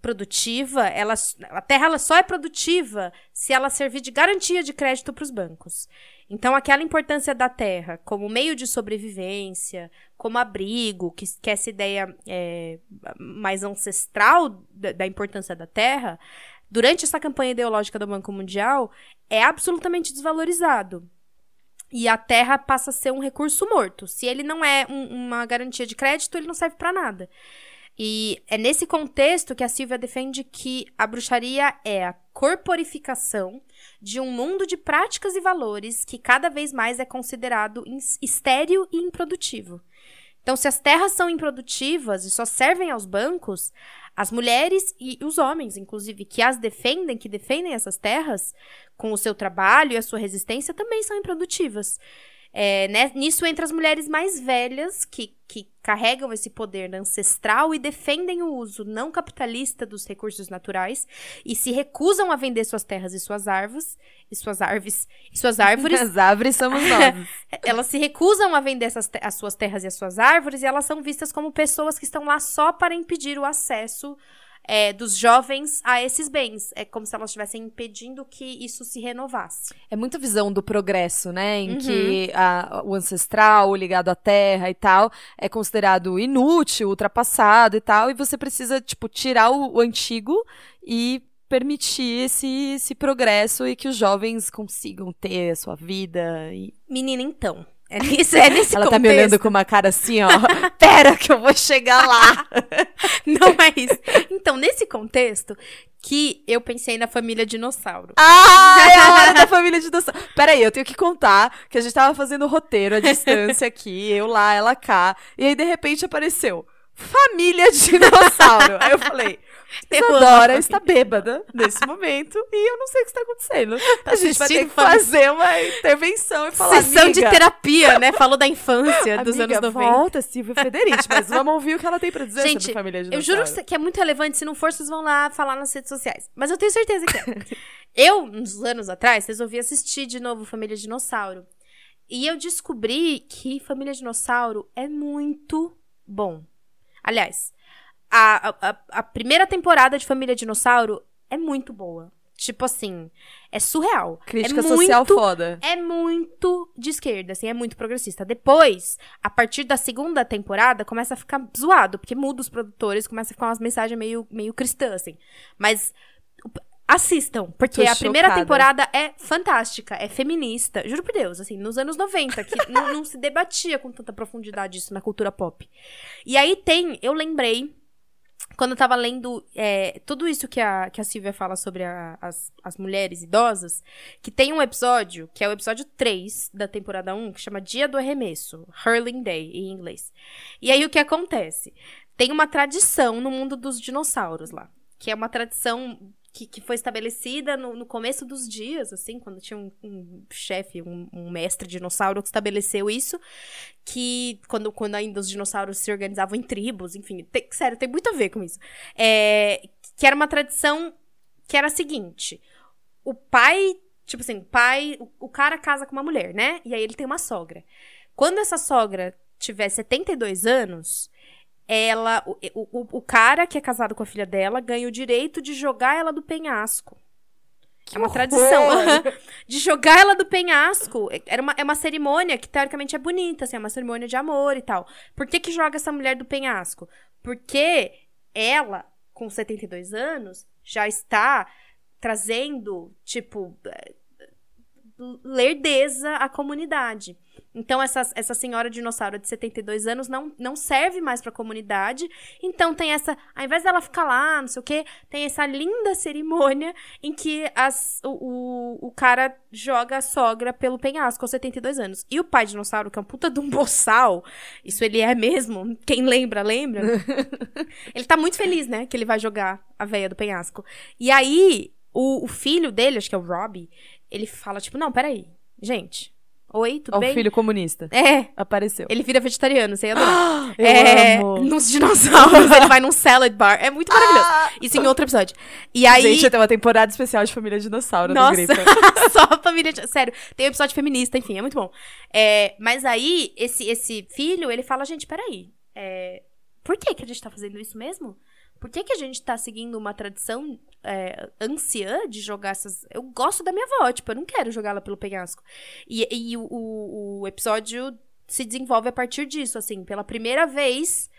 produtiva, ela, a terra ela só é produtiva se ela servir de garantia de crédito para os bancos. Então, aquela importância da terra como meio de sobrevivência, como abrigo, que, que essa ideia é, mais ancestral da, da importância da terra, durante essa campanha ideológica do Banco Mundial, é absolutamente desvalorizado. E a terra passa a ser um recurso morto. Se ele não é um, uma garantia de crédito, ele não serve para nada. E é nesse contexto que a Silvia defende que a bruxaria é a corporificação de um mundo de práticas e valores que cada vez mais é considerado estéril e improdutivo. Então, se as terras são improdutivas e só servem aos bancos, as mulheres e os homens, inclusive, que as defendem, que defendem essas terras, com o seu trabalho e a sua resistência, também são improdutivas. É, né, nisso entra as mulheres mais velhas, que, que carregam esse poder ancestral e defendem o uso não capitalista dos recursos naturais e se recusam a vender suas terras e suas árvores e suas árvores e suas árvores. As árvores somos nós. elas se recusam a vender essas as suas terras e as suas árvores e elas são vistas como pessoas que estão lá só para impedir o acesso é, dos jovens a esses bens. É como se elas estivessem impedindo que isso se renovasse. É muita visão do progresso, né? Em uhum. que a, o ancestral, ligado à terra e tal, é considerado inútil, ultrapassado e tal, e você precisa, tipo, tirar o, o antigo e permitir esse, esse progresso e que os jovens consigam ter a sua vida. E... Menina, então. É nesse, é nesse Ela contexto. tá me olhando com uma cara assim, ó. Pera que eu vou chegar lá. Não é isso. Então, nesse contexto, que eu pensei na família dinossauro. Ah, é a hora da família dinossauro. Peraí, eu tenho que contar que a gente tava fazendo roteiro à distância aqui, eu lá, ela cá. E aí, de repente, apareceu família dinossauro. aí eu falei, Isadora está bêbada nesse momento e eu não sei o que está acontecendo. Tá a gente vai ter que fazer uma intervenção e falar, Sessão amiga, de terapia, né? Falou da infância, dos amiga, anos 90. volta, Silvia Federici, mas vamos ouvir o que ela tem pra dizer gente, sobre Família eu juro que é muito relevante, se não for, vocês vão lá falar nas redes sociais. Mas eu tenho certeza que é. eu, uns anos atrás, resolvi assistir de novo Família Dinossauro. E eu descobri que Família Dinossauro é muito bom. Aliás, a, a, a primeira temporada de Família Dinossauro é muito boa. Tipo assim, é surreal. Crítica é social muito, foda. É muito de esquerda, assim, é muito progressista. Depois, a partir da segunda temporada, começa a ficar zoado, porque muda os produtores, começa a ficar umas mensagens meio, meio cristãs, assim. Mas assistam, porque Tô a primeira chocada. temporada é fantástica, é feminista. Juro por Deus, assim, nos anos 90, que não, não se debatia com tanta profundidade isso na cultura pop. E aí tem, eu lembrei quando eu tava lendo é, tudo isso que a, que a Silvia fala sobre a, as, as mulheres idosas, que tem um episódio, que é o episódio 3 da temporada 1, que chama Dia do Arremesso, Hurling Day, em inglês. E aí o que acontece? Tem uma tradição no mundo dos dinossauros lá, que é uma tradição que, que foi estabelecida no, no começo dos dias, assim, quando tinha um, um chefe, um, um mestre dinossauro que estabeleceu isso, que quando, quando ainda os dinossauros se organizavam em tribos, enfim, tem- sério, tem muito a ver com isso. É, que era uma tradição que era a seguinte: o pai, tipo assim, pai, o, o cara casa com uma mulher, né? E aí ele tem uma sogra. Quando essa sogra tiver 72 anos, ela, o, o, o cara que é casado com a filha dela ganha o direito de jogar ela do penhasco. é uma horror! tradição. de jogar ela do penhasco. Era uma, é uma cerimônia que, teoricamente, é bonita, assim, é uma cerimônia de amor e tal. Por que, que joga essa mulher do penhasco? Porque ela, com 72 anos, já está trazendo, tipo, eh, lerdeza à comunidade. Então, essa, essa senhora dinossauro de 72 anos não, não serve mais pra comunidade. Então, tem essa. Ao invés dela ficar lá, não sei o quê, tem essa linda cerimônia em que as, o, o, o cara joga a sogra pelo penhasco aos 72 anos. E o pai dinossauro, que é um puta de um boçal, isso ele é mesmo. Quem lembra, lembra. ele tá muito feliz, né? Que ele vai jogar a veia do penhasco. E aí, o, o filho dele, acho que é o Robbie, ele fala, tipo, não, peraí. Gente, Oi, tudo bem? o filho comunista. É, Apareceu. ele vira vegetariano, você ia adorar. Eu é, amo. nos dinossauros, ele vai num salad bar. É muito maravilhoso. Isso em outro episódio. E aí. Gente, tem uma temporada especial de Família Dinossauro no nossa, só família. Sério, tem um episódio feminista, enfim, é muito bom. É, mas aí, esse, esse filho, ele fala, gente, peraí. É, por que, que a gente tá fazendo isso mesmo? Por que, que a gente tá seguindo uma tradição é, anciã de jogar essas. Eu gosto da minha avó, tipo, eu não quero jogá-la pelo penhasco. E, e o, o, o episódio se desenvolve a partir disso, assim, pela primeira vez.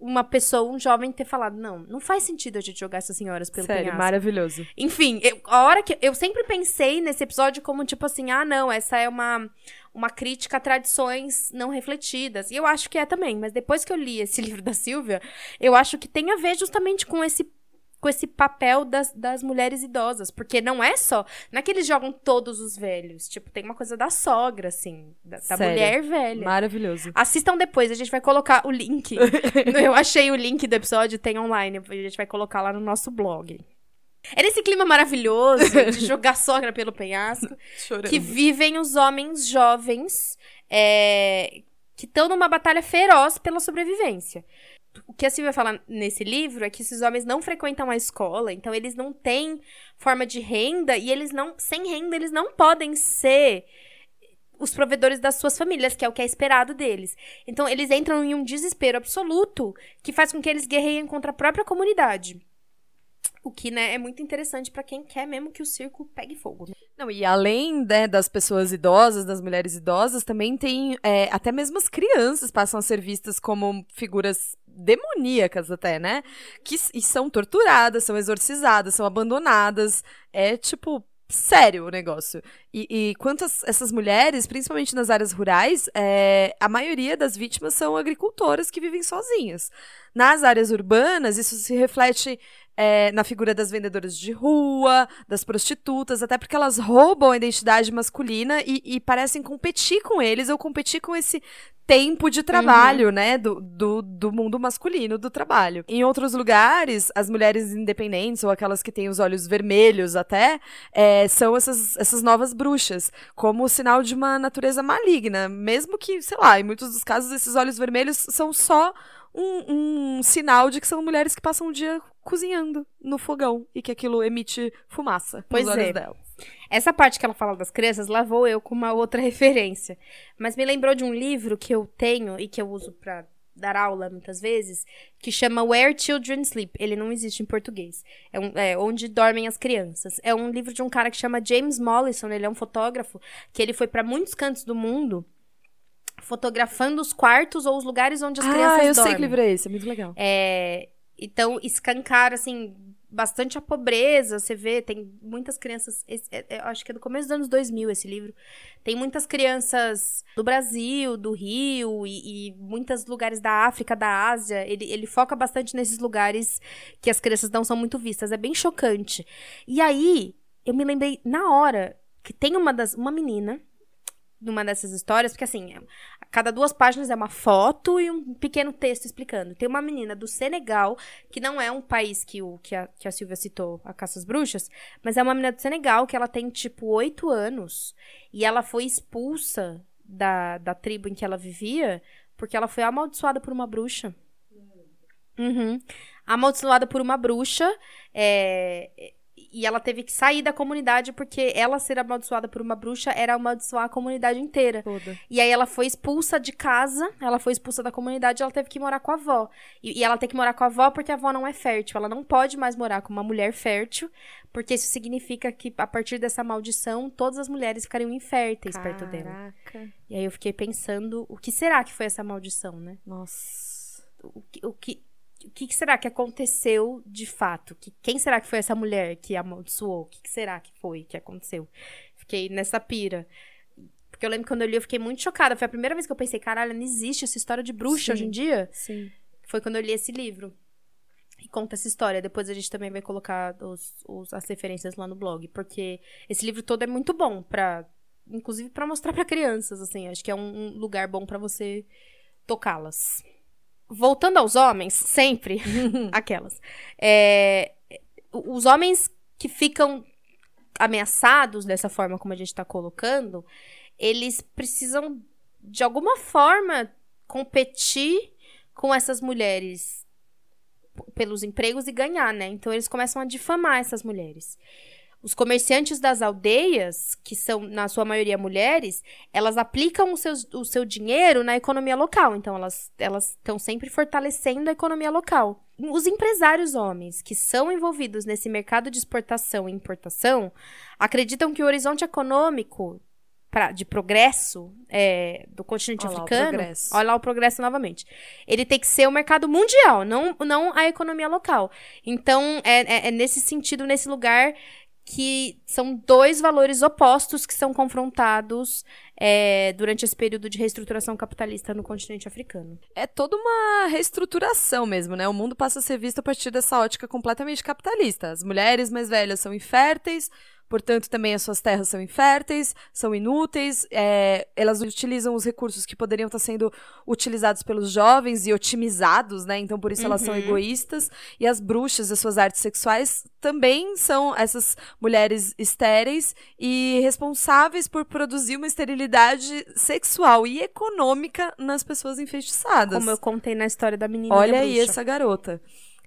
Uma pessoa, um jovem, ter falado: não, não faz sentido a gente jogar essas senhoras pelo Sério, penhasco. maravilhoso. Enfim, eu- a hora que. Eu sempre pensei nesse episódio como tipo assim: ah, não, essa é uma, uma crítica a tradições não refletidas. E eu acho que é também, mas depois que eu li esse livro da Silvia, eu acho que tem a ver justamente com esse. Com esse papel das, das mulheres idosas. Porque não é só. Não é que eles jogam todos os velhos. Tipo, tem uma coisa da sogra, assim. Da, da mulher velha. Maravilhoso. Assistam depois, a gente vai colocar o link. Eu achei o link do episódio, tem online. A gente vai colocar lá no nosso blog. É nesse clima maravilhoso de jogar sogra pelo penhasco que vivem os homens jovens é, que estão numa batalha feroz pela sobrevivência. O que a Silvia fala nesse livro é que esses homens não frequentam a escola, então eles não têm forma de renda e eles não, sem renda, eles não podem ser os provedores das suas famílias, que é o que é esperado deles. Então eles entram em um desespero absoluto que faz com que eles guerreiem contra a própria comunidade. O que, né, é muito interessante pra quem quer mesmo que o circo pegue fogo. né? Não, e além né, das pessoas idosas, das mulheres idosas, também tem é, até mesmo as crianças passam a ser vistas como figuras demoníacas até, né? Que e são torturadas, são exorcizadas, são abandonadas. É tipo sério o negócio. E, e quanto as- essas mulheres, principalmente nas áreas rurais, é, a maioria das vítimas são agricultoras que vivem sozinhas. Nas áreas urbanas, isso se reflete é, na figura das vendedoras de rua, das prostitutas, até porque elas roubam a identidade masculina e, e parecem competir com eles ou competir com esse tempo de trabalho, né, do, do, do mundo masculino do trabalho. Em outros lugares, as mulheres independentes ou aquelas que têm os olhos vermelhos até, é, são essas, essas novas bruxas, como sinal de uma natureza maligna, mesmo que, sei lá, em muitos dos casos esses olhos vermelhos são só um, um sinal de que são mulheres que passam o dia cozinhando no fogão e que aquilo emite fumaça Pois nos olhos é. dela. Essa parte que ela fala das crianças, lá vou eu com uma outra referência. Mas me lembrou de um livro que eu tenho e que eu uso pra dar aula muitas vezes, que chama Where Children Sleep. Ele não existe em português. É, um, é Onde Dormem as Crianças. É um livro de um cara que chama James Mollison. Ele é um fotógrafo que ele foi pra muitos cantos do mundo fotografando os quartos ou os lugares onde as crianças Ah, eu dormem. sei que livro é esse, é muito legal. É, então, escancara, assim, bastante a pobreza. Você vê, tem muitas crianças. esse- é- é- acho que é do começo dos anos 2000 esse livro. Tem muitas crianças do Brasil, do Rio e, e muitos lugares da África, da Ásia. Ele, ele foca bastante nesses lugares que as crianças não são muito vistas. É bem chocante. E aí, eu me lembrei na hora que tem uma das uma menina numa dessas histórias, porque assim, é- a cada duas páginas é uma foto e um pequeno texto explicando. Tem uma menina do Senegal, que não é um país que, o, que, a, que a Silvia citou, a Caça às Bruxas, mas é uma menina do Senegal que ela tem, tipo, oito anos e ela foi expulsa da, da tribo em que ela vivia porque ela foi amaldiçoada por uma bruxa. Uhum. Amaldiçoada por uma bruxa, é, e ela teve que sair da comunidade porque ela ser amaldiçoada por uma bruxa era amaldiçoar a comunidade inteira. Toda. E aí ela foi expulsa de casa, ela foi expulsa da comunidade, ela teve que morar com a avó. E, e ela tem que morar com a avó porque a avó não é fértil. Ela não pode mais morar com uma mulher fértil, porque isso significa que a partir dessa maldição, todas as mulheres ficariam inférteis perto dela. Caraca. E aí eu fiquei pensando, o que será que foi essa maldição, né? Nossa. O que, o que, o que será que aconteceu de fato? Que, quem será que foi essa mulher que amaldiçoou? O que será que foi que aconteceu? fiquei nessa pira. Porque eu lembro que quando eu li, eu fiquei muito chocada. Foi a primeira vez que eu pensei, caralho, não existe essa história de bruxa Sim. hoje em dia. Sim. Foi quando eu li esse livro. E conta essa história. Depois a gente também vai colocar os, os- as referências lá no blog. Porque esse livro todo é muito bom pra. Inclusive pra mostrar pra crianças, assim. Acho que é um, um lugar bom pra você tocá-las. Voltando aos homens, sempre. aquelas. É, os homens que ficam ameaçados dessa forma como a gente tá colocando, eles precisam, de alguma forma, competir com essas mulheres pelos empregos e ganhar, né? Então eles começam a difamar essas mulheres. Os comerciantes das aldeias, que são na sua maioria mulheres, elas aplicam o, seus, o seu dinheiro na economia local. Então elas elas estão sempre fortalecendo a economia local. Os empresários homens que são envolvidos nesse mercado de exportação e importação acreditam que o horizonte econômico pra- de progresso é, do continente Olha lá africano. progresso. olha lá o progresso novamente. Ele tem que ser o mercado mundial, não, não a economia local. Então, é, é- é nesse sentido, nesse lugar que são dois valores opostos que são confrontados é, durante esse período de reestruturação capitalista no continente africano. É toda uma reestruturação mesmo, né? O mundo passa a ser visto a partir dessa ótica completamente capitalista. As mulheres mais velhas são inférteis, portanto, também as suas terras são inférteis, são inúteis, é, elas utilizam os recursos que poderiam estar sendo utilizados pelos jovens e otimizados, né? Então, por isso elas são Uhum. egoístas. E as bruxas, as suas artes sexuais, também são essas mulheres estéreis e responsáveis por produzir uma esterilidade sexual e econômica nas pessoas enfeitiçadas. Como eu contei na história da menina. Olha aí essa garota.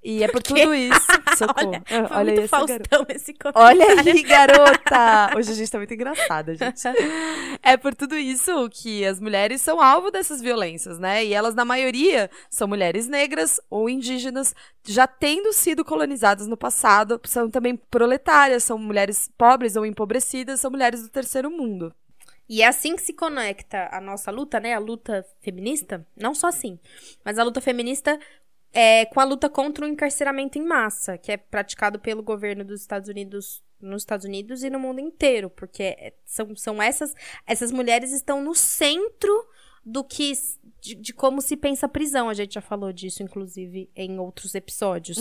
E é por tudo isso. Socorro. Olha, Ah, foi Olha muito. Faustão esse comentário. Olha aí, garota! Hoje a gente tá muito engraçada, gente. É por tudo isso que as mulheres são alvo dessas violências, né? E elas, na maioria, são mulheres negras ou indígenas, já tendo sido colonizadas no passado. São também proletárias, são mulheres pobres ou empobrecidas, são mulheres do terceiro mundo. E é assim que se conecta a nossa luta, né? A luta feminista. Não só assim, mas a luta feminista é com a luta contra o encarceramento em massa, que é praticado pelo governo dos Estados Unidos nos Estados Unidos e no mundo inteiro, porque é- são, são essas essas mulheres estão no centro do que de, de como se pensa a prisão. A gente já falou disso, inclusive, em outros episódios.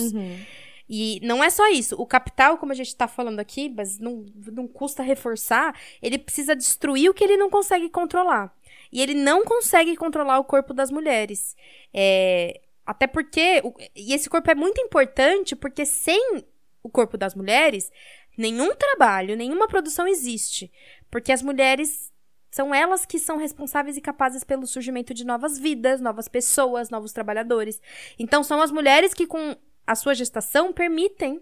E não é só isso. O capital, como a gente tá falando aqui, mas não, não custa reforçar, ele precisa destruir o que ele não consegue controlar. E ele não consegue controlar o corpo das mulheres. É, até porque. e esse corpo é muito importante, porque sem o corpo das mulheres, nenhum trabalho, nenhuma produção existe. Porque as mulheres. São elas que são responsáveis e capazes pelo surgimento de novas vidas, novas pessoas, novos trabalhadores. Então, são as mulheres que, com a sua gestação, permitem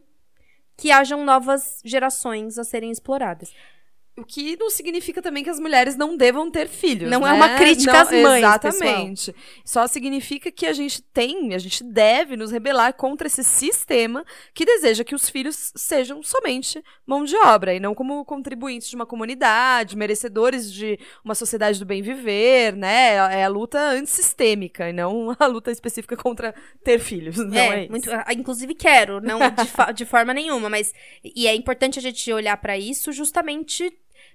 que hajam novas gerações a serem exploradas. O que não significa também que as mulheres não devam ter filhos. Não é né? uma crítica Não, às mães, Exatamente. Só significa que a gente tem, a gente deve nos rebelar contra esse sistema que deseja que os filhos sejam somente mão de obra e não como contribuintes de uma comunidade, merecedores de uma sociedade do bem viver, né? É a luta antissistêmica e não a luta específica contra ter filhos. Não é, isso. muito, ah, inclusive quero, não de, de forma nenhuma, mas e é importante a gente olhar pra isso justamente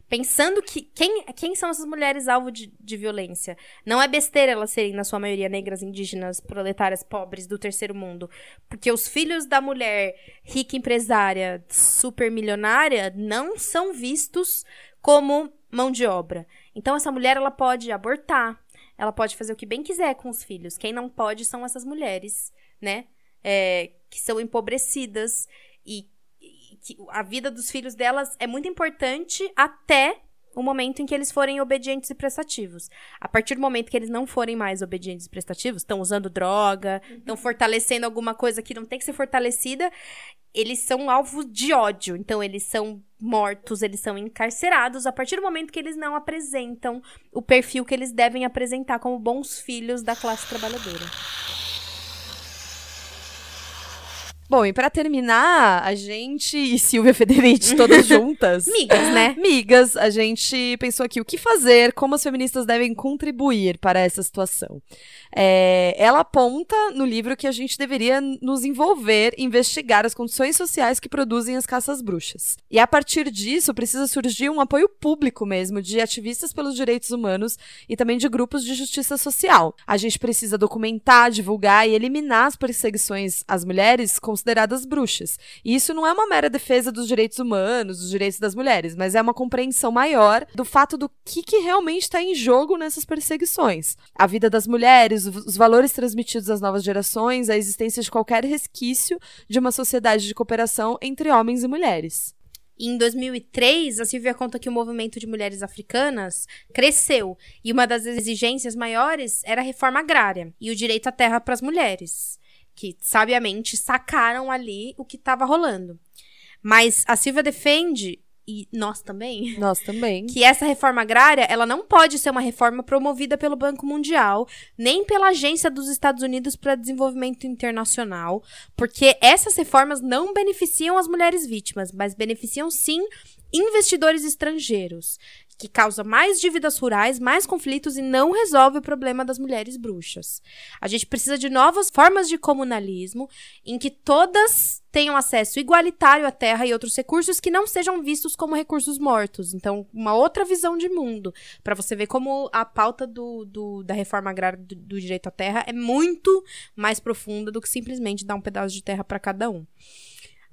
pensando que quem, quem são essas mulheres alvo de, de violência? Não é besteira elas serem, na sua maioria, negras, indígenas, proletárias, pobres do terceiro mundo. Porque os filhos da mulher rica empresária, super milionária, não são vistos como mão de obra. Então, essa mulher, ela pode abortar, ela pode fazer o que bem quiser com os filhos. Quem não pode são essas mulheres, né? É, que são empobrecidas e, que a vida dos filhos delas é muito importante até o momento em que eles forem obedientes e prestativos. A partir do momento que eles não forem mais obedientes e prestativos, estão usando droga, estão fortalecendo alguma coisa que não tem que ser fortalecida, eles são alvo de ódio. Então, eles são mortos, eles são encarcerados a partir do momento que eles não apresentam o perfil que eles devem apresentar como bons filhos da classe trabalhadora. Bom, e para terminar, a gente e Silvia Federici todas juntas. Migas, né? Migas, a gente pensou aqui o que fazer, como as feministas devem contribuir para essa situação. É, ela aponta no livro que a gente deveria nos envolver, investigar as condições sociais que produzem as caças bruxas. E a partir disso, precisa surgir um apoio público mesmo de ativistas pelos direitos humanos e também de grupos de justiça social. A gente precisa documentar, divulgar e eliminar as perseguições às mulheres consideradas bruxas. E isso não é uma mera defesa dos direitos humanos, dos direitos das mulheres, mas é uma compreensão maior do fato do que, que realmente está em jogo nessas perseguições. A vida das mulheres, os valores transmitidos às novas gerações, a existência de qualquer resquício de uma sociedade de cooperação entre homens e mulheres. Em 2003, a Silvia conta que o movimento de mulheres africanas cresceu e uma das exigências maiores era a reforma agrária e o direito à terra para as mulheres que sabiamente sacaram ali o que estava rolando. Mas a Silvia defende e nós também. Nós também. Que essa reforma agrária, ela não pode ser uma reforma promovida pelo Banco Mundial, nem pela Agência dos Estados Unidos para Desenvolvimento Internacional, porque essas reformas não beneficiam as mulheres vítimas, mas beneficiam sim investidores estrangeiros que causa mais dívidas rurais, mais conflitos e não resolve o problema das mulheres bruxas. A gente precisa de novas formas de comunalismo em que todas tenham acesso igualitário à terra e outros recursos que não sejam vistos como recursos mortos. Então, uma outra visão de mundo, para você ver como a pauta do, do da reforma agrária do, do direito à terra é muito mais profunda do que simplesmente dar um pedaço de terra para cada um.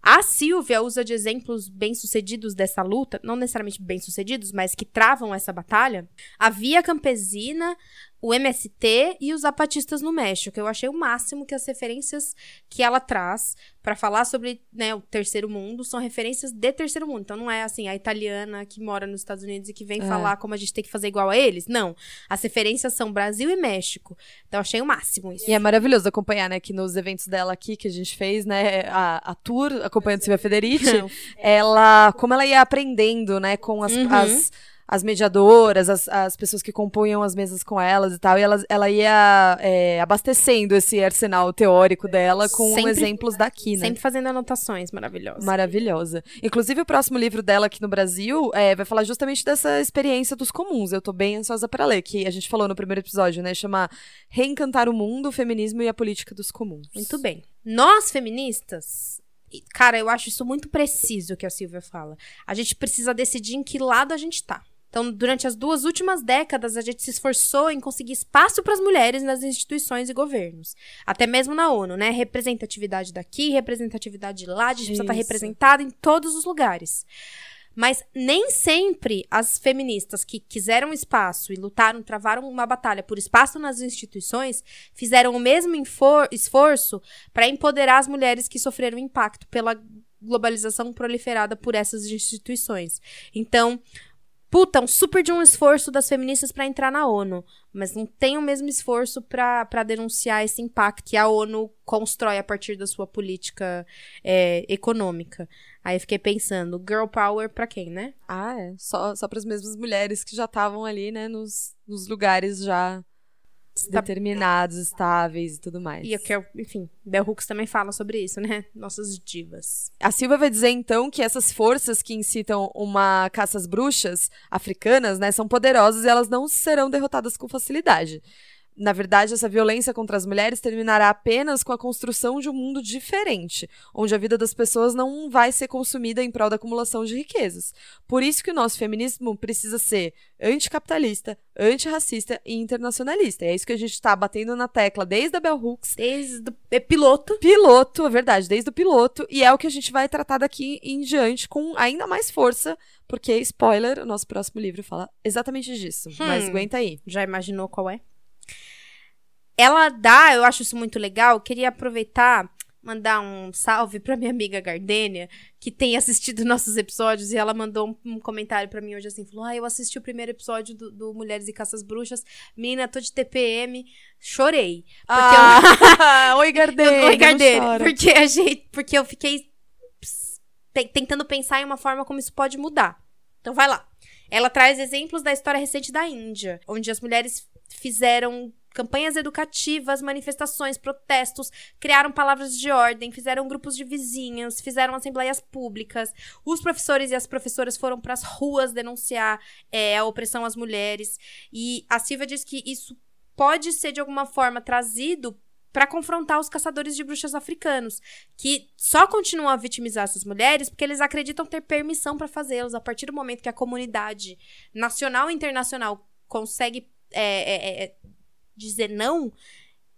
A Silvia usa de exemplos bem-sucedidos dessa luta, não necessariamente bem-sucedidos, mas que travam essa batalha, a Via Campesina, o MST e os zapatistas no México. Eu achei o máximo que as referências que ela traz para falar sobre né, o terceiro mundo são referências de terceiro mundo. Então não é assim a italiana que mora nos Estados Unidos e que vem é. falar como a gente tem que fazer igual a eles. Não. As referências são Brasil e México. Então eu achei o máximo isso. E é maravilhoso acompanhar, né, que nos eventos dela aqui que a gente fez, né, a, a tour acompanhando Silvia Federici, ela como ela ia aprendendo, né, com as, uhum. as as mediadoras, as, as pessoas que compunham as mesas com elas e tal, e ela, ela ia é, abastecendo esse arsenal teórico dela com sempre, exemplos daqui, né? Sempre fazendo anotações maravilhosas. Maravilhosa. Inclusive, o próximo livro dela aqui no Brasil é, vai falar justamente dessa experiência dos comuns. Eu tô bem ansiosa para ler, que a gente falou no primeiro episódio, né? Chama Reencantar o Mundo, o Feminismo e a Política dos Comuns. Muito bem. Nós, feministas, Cara, eu acho isso muito preciso que a Silvia fala. A gente precisa decidir em que lado a gente tá. Então, durante as duas últimas décadas, a gente se esforçou em conseguir espaço para as mulheres nas instituições e governos. Até mesmo na ONU, né? Representatividade daqui, representatividade lá, a gente precisa estar representada em todos os lugares. Mas nem sempre as feministas que quiseram espaço e lutaram, travaram uma batalha por espaço nas instituições, fizeram o mesmo esforço para empoderar as mulheres que sofreram impacto pela globalização proliferada por essas instituições. Então, puta, um super de um esforço das feministas para entrar na ONU, mas não tem o mesmo esforço para denunciar esse impacto que a ONU constrói a partir da sua política é, econômica. Aí fiquei pensando, girl power para quem, né? Ah, é. Só, só para as mesmas mulheres que já estavam ali, né, nos, nos lugares já determinados, estáveis e tudo mais. E eu quero, enfim, Bell Hooks também fala sobre isso, né? Nossas divas. A Silva vai dizer então que essas forças que incitam uma caça às bruxas africanas, né, são poderosas e elas não serão derrotadas com facilidade. Na verdade, essa violência contra as mulheres terminará apenas com a construção de um mundo diferente, onde a vida das pessoas não vai ser consumida em prol da acumulação de riquezas. Por isso que o nosso feminismo precisa ser anticapitalista, antirracista e internacionalista. é isso que a gente está batendo na tecla desde a Bell Hooks. Desde o é piloto. Piloto, é verdade, desde o piloto. E é o que a gente vai tratar daqui em diante com ainda mais força, porque, spoiler, o nosso próximo livro fala exatamente disso. Hum, Mas aguenta aí. Já imaginou qual é? Ela dá, eu acho isso muito legal. Queria aproveitar, mandar um salve pra minha amiga Gardênia, que tem assistido nossos episódios, e ela mandou um, um comentário para mim hoje assim: falou: Ah, eu assisti o primeiro episódio do, do Mulheres e Caças Bruxas. Menina, tô de TPM, chorei. Ah, eu... Oi, Gardênia. Oi, Gardênia. Porque a gente. Porque eu fiquei tentando pensar em uma forma como isso pode mudar. Então vai lá. Ela traz exemplos da história recente da Índia, onde as mulheres fizeram campanhas educativas, manifestações, protestos, criaram palavras de ordem, fizeram grupos de vizinhos, fizeram assembleias públicas. Os professores e as professoras foram para as ruas denunciar é, a opressão às mulheres. E a Silvia diz que isso pode ser de alguma forma trazido para confrontar os caçadores de bruxas africanos, que só continuam a vitimizar essas mulheres porque eles acreditam ter permissão para fazê-los a partir do momento que a comunidade nacional e internacional consegue é, é, é dizer não,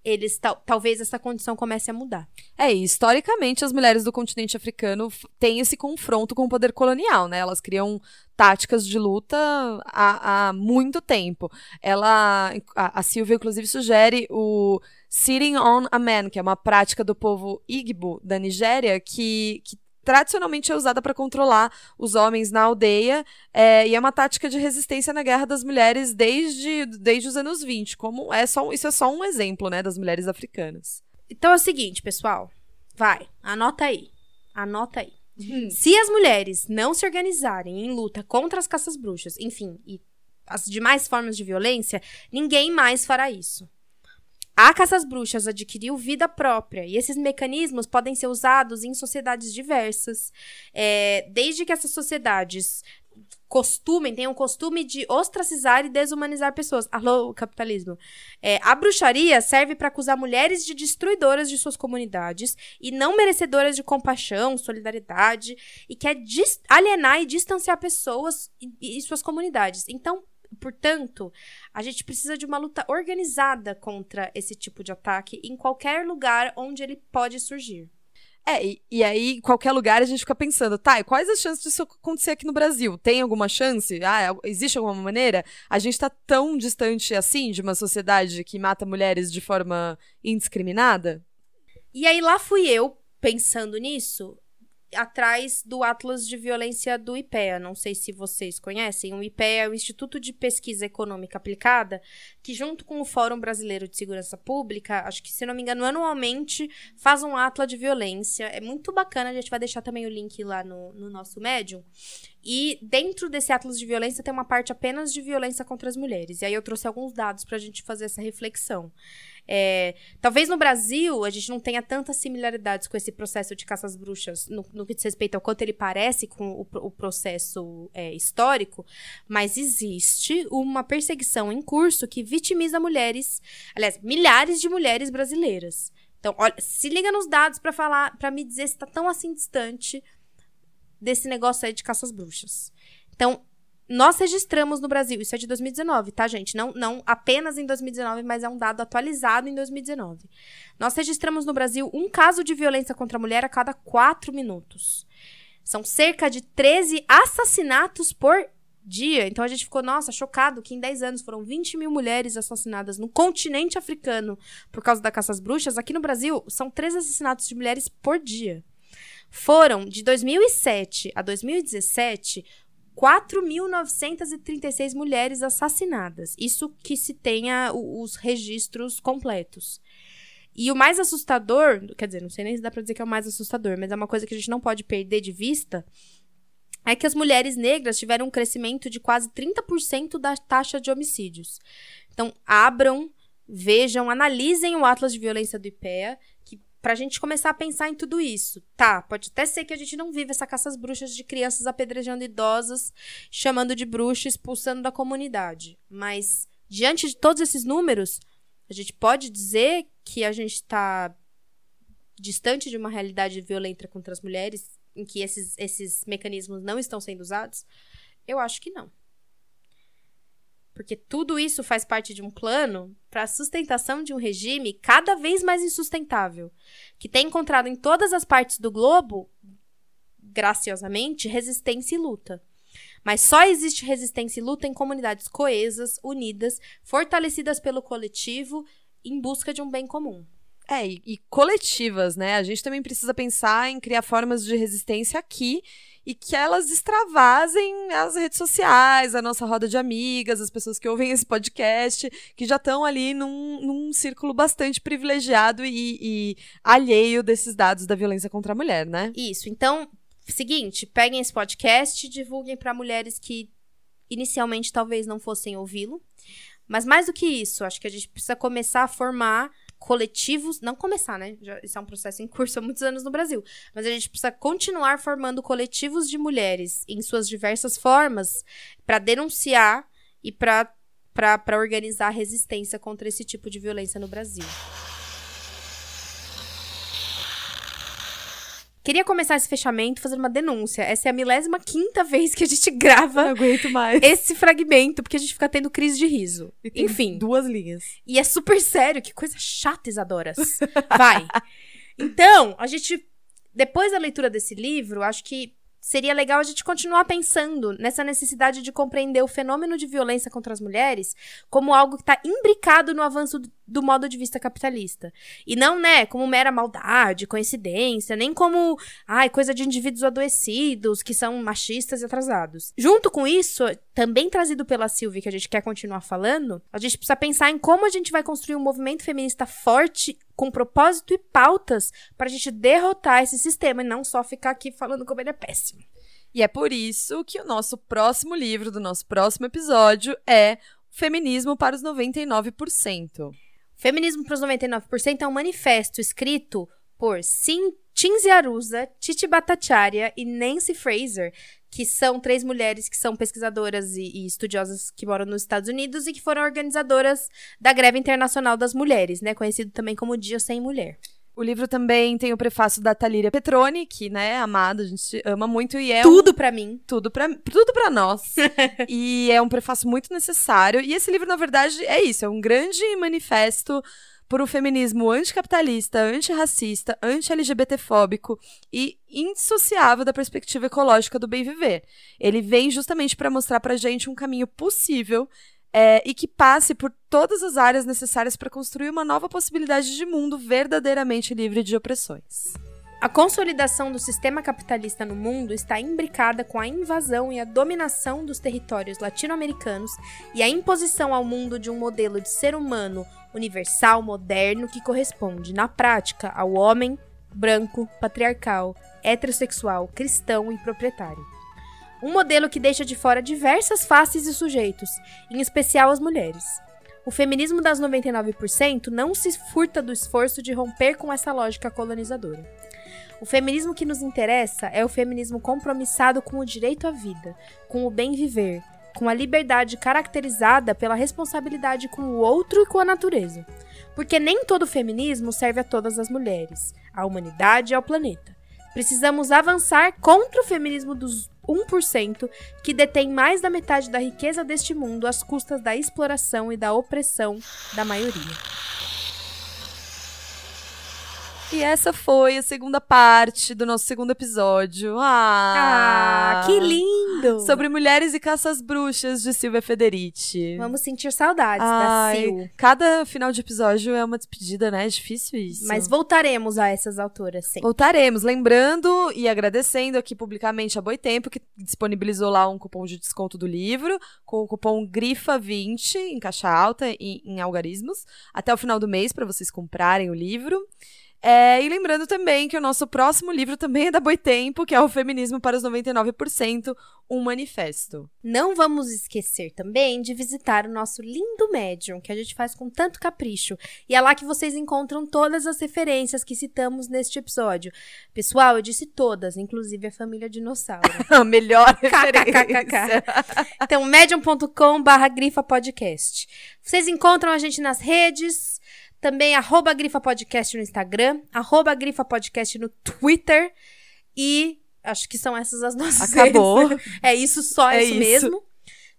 eles tal, talvez essa condição comece a mudar. É, e historicamente as mulheres do continente africano têm esse confronto com o poder colonial, né? Elas criam táticas de luta há, há muito tempo. Ela, a, a Silvia, inclusive, sugere o Sitting on a Man, que é uma prática do povo Igbo da Nigéria, que, que tradicionalmente é usada para controlar os homens na aldeia é, e é uma tática de resistência na guerra das mulheres desde, desde os anos 20. Como é só, isso é só um exemplo, né, das mulheres africanas. Então é o seguinte, pessoal. Vai, anota aí. Anota aí. Hum. Se as mulheres não se organizarem em luta contra as caças bruxas, enfim, e as demais formas de violência, ninguém mais fará isso. A caça às bruxas adquiriu vida própria e esses mecanismos podem ser usados em sociedades diversas, é, desde que essas sociedades costumem, tenham o costume de ostracizar e desumanizar pessoas. Alô, capitalismo. É, a bruxaria serve para acusar mulheres de destruidoras de suas comunidades e não merecedoras de compaixão, solidariedade, e quer alienar e distanciar pessoas e, e suas comunidades. Então, Portanto, a gente precisa de uma luta organizada contra esse tipo de ataque em qualquer lugar onde ele pode surgir. É, e, e, aí, em qualquer lugar, a gente fica pensando, tá, e quais as chances disso acontecer aqui no Brasil? Tem alguma chance? Ah, é, existe alguma maneira? A gente tá tão distante assim de uma sociedade que mata mulheres de forma indiscriminada? E aí, lá fui eu, pensando nisso, atrás do Atlas de Violência do IPEA. Não sei se vocês conhecem. O IPEA é o Instituto de Pesquisa Econômica Aplicada, que junto com o Fórum Brasileiro de Segurança Pública, acho que se não me engano, anualmente faz um Atlas de Violência. É muito bacana, a gente vai deixar também o link lá no, no nosso Medium. E dentro desse Atlas de Violência tem uma parte apenas de violência contra as mulheres. E aí eu trouxe alguns dados para a gente fazer essa reflexão. É, talvez no Brasil a gente não tenha tantas similaridades com esse processo de caças bruxas no, no que diz respeito ao quanto ele parece com o, o processo é, histórico, mas existe uma perseguição em curso que vitimiza mulheres, aliás, milhares de mulheres brasileiras. Então, olha, se liga nos dados para falar, para me dizer se está tão assim distante desse negócio aí de caças bruxas. Então, nós registramos no Brasil, isso é de 2019, tá, gente? Não, não apenas em 2019, mas é um dado atualizado em 2019. Nós registramos no Brasil um caso de violência contra a mulher a cada quatro minutos. São cerca de 13 assassinatos por dia. Então a gente ficou, nossa, chocado que em 10 anos foram 20 mil mulheres assassinadas no continente africano por causa da caça às bruxas. Aqui no Brasil, são 13 assassinatos de mulheres por dia. Foram, de 2007 a 2017, 4.936 mulheres assassinadas. Isso que se tenha os registros completos. E o mais assustador, quer dizer, não sei nem se dá pra dizer que é o mais assustador, mas é uma coisa que a gente não pode perder de vista, é que as mulheres negras tiveram um crescimento de quase 30% da taxa de homicídios. Então, abram, vejam, analisem o Atlas de Violência do IPEA pra gente começar a pensar em tudo isso. Tá, pode até ser que a gente não viva essa caça às bruxas de crianças apedrejando idosas, chamando de bruxa, expulsando da comunidade. Mas, diante de todos esses números, a gente pode dizer que a gente está distante de uma realidade violenta contra as mulheres, em que esses, esses mecanismos não estão sendo usados? Eu acho que não. Porque tudo isso faz parte de um plano para a sustentação de um regime cada vez mais insustentável, que tem encontrado em todas as partes do globo, graciosamente, resistência e luta. Mas só existe resistência e luta em comunidades coesas, unidas, fortalecidas pelo coletivo, em busca de um bem comum. É, e, e coletivas, né? A gente também precisa pensar em criar formas de resistência aqui e que elas extravasem as redes sociais, a nossa roda de amigas, as pessoas que ouvem esse podcast, que já estão ali num, num círculo bastante privilegiado e, e alheio desses dados da violência contra a mulher, né? Isso. Então, seguinte, peguem esse podcast divulguem para mulheres que inicialmente talvez não fossem ouvi-lo, Mas mais do que isso, acho que a gente precisa começar a formar coletivos, não começar, né? Já, isso é um processo em curso há muitos anos no Brasil. Mas a gente precisa continuar formando coletivos de mulheres em suas diversas formas para denunciar e para organizar resistência contra esse tipo de violência no Brasil. Queria começar esse fechamento fazendo uma denúncia. Essa é a milésima quinta vez que a gente grava Não aguento mais. esse fragmento, porque a gente fica tendo crise de riso. Enfim. Duas linhas. E é super sério, que coisa chata, Isadoras. Vai. Então, a gente. Depois da leitura desse livro, acho que seria legal a gente continuar pensando nessa necessidade de compreender o fenômeno de violência contra as mulheres como algo que está imbricado no avanço do- do modo de vista capitalista. E não, né, como mera maldade, coincidência, nem como, ai, coisa de indivíduos adoecidos, que são machistas e atrasados. Junto com isso, também trazido pela Silvia, que a gente quer continuar falando, a gente precisa pensar em como a gente vai construir um movimento feminista forte, com propósito e pautas, para a gente derrotar esse sistema e não só ficar aqui falando como ele é péssimo. E é por isso que o nosso próximo livro do nosso próximo episódio é Feminismo para os 99%. Feminismo para os 99% é um manifesto escrito por Sim, Arusa, Titi Bhattacharya e Nancy Fraser, que são três mulheres que são pesquisadoras e, e estudiosas que moram nos Estados Unidos e que foram organizadoras da Greve Internacional das Mulheres, né, conhecido também como Dia Sem Mulher. O livro também tem o prefácio da Talíria Petroni, que, né, amada, a gente ama muito e é um- Tudo pra mim. tudo pra tudo para nós. e é um prefácio muito necessário. E esse livro, na verdade, é isso, é um grande manifesto por um feminismo anticapitalista, antirracista, anti-LGBTfóbico e indissociável da perspectiva ecológica do bem viver. Ele vem justamente para mostrar pra gente um caminho possível é, e que passe por todas as áreas necessárias para construir uma nova possibilidade de mundo verdadeiramente livre de opressões. A consolidação do sistema capitalista no mundo está imbricada com a invasão e a dominação dos territórios latino-americanos e a imposição ao mundo de um modelo de ser humano universal, moderno, que corresponde, na prática, ao homem branco, patriarcal, heterossexual, cristão e proprietário. Um modelo que deixa de fora diversas faces e sujeitos, em especial as mulheres. O feminismo das 99% não se furta do esforço de romper com essa lógica colonizadora. O feminismo que nos interessa é o feminismo compromissado com o direito à vida, com o bem viver, com a liberdade caracterizada pela responsabilidade com o outro e com a natureza. Porque nem todo feminismo serve a todas as mulheres, à humanidade e ao planeta. Precisamos avançar contra o feminismo dos 1% que detém mais da metade da riqueza deste mundo às custas da exploração e da opressão da maioria. E essa foi a segunda parte do nosso segundo episódio. Ah, Ah, que lindo! Sobre mulheres e caças bruxas de Silvia Federici. Vamos sentir saudades Ai, da Sil. Cada final de episódio é uma despedida, né? É difícil isso. Mas voltaremos a essas autoras sempre. Voltaremos, lembrando e agradecendo aqui publicamente a Boitempo, que disponibilizou lá um cupom de desconto do livro, com o cupom GRIFA20, em caixa alta e em algarismos, até o final do mês, para vocês comprarem o livro. É, e lembrando também que o nosso próximo livro também é da Boitempo, que é o Feminismo para os 99%, um manifesto. Não vamos esquecer também de visitar o nosso lindo Medium, que a gente faz com tanto capricho. E é lá que vocês encontram todas as referências que citamos neste episódio. Pessoal, eu disse todas, inclusive a família dinossauro. A melhor referência. Então, medium.com barra grifa podcast. Vocês encontram a gente nas redes, também arroba grifa podcast no Instagram, arroba grifa podcast no Twitter e acho que são essas as nossas Acabou. redes. É isso, só É isso, isso. mesmo.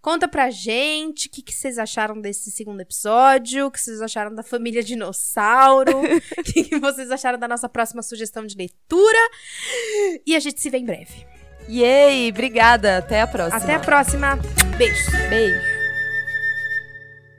Conta pra gente o que, que vocês acharam desse segundo episódio, o que vocês acharam da família dinossauro, o que, que vocês acharam da nossa próxima sugestão de leitura. E a gente se vê em breve. Yay, obrigada. Até a próxima. Até a próxima. Beijos. Beijo.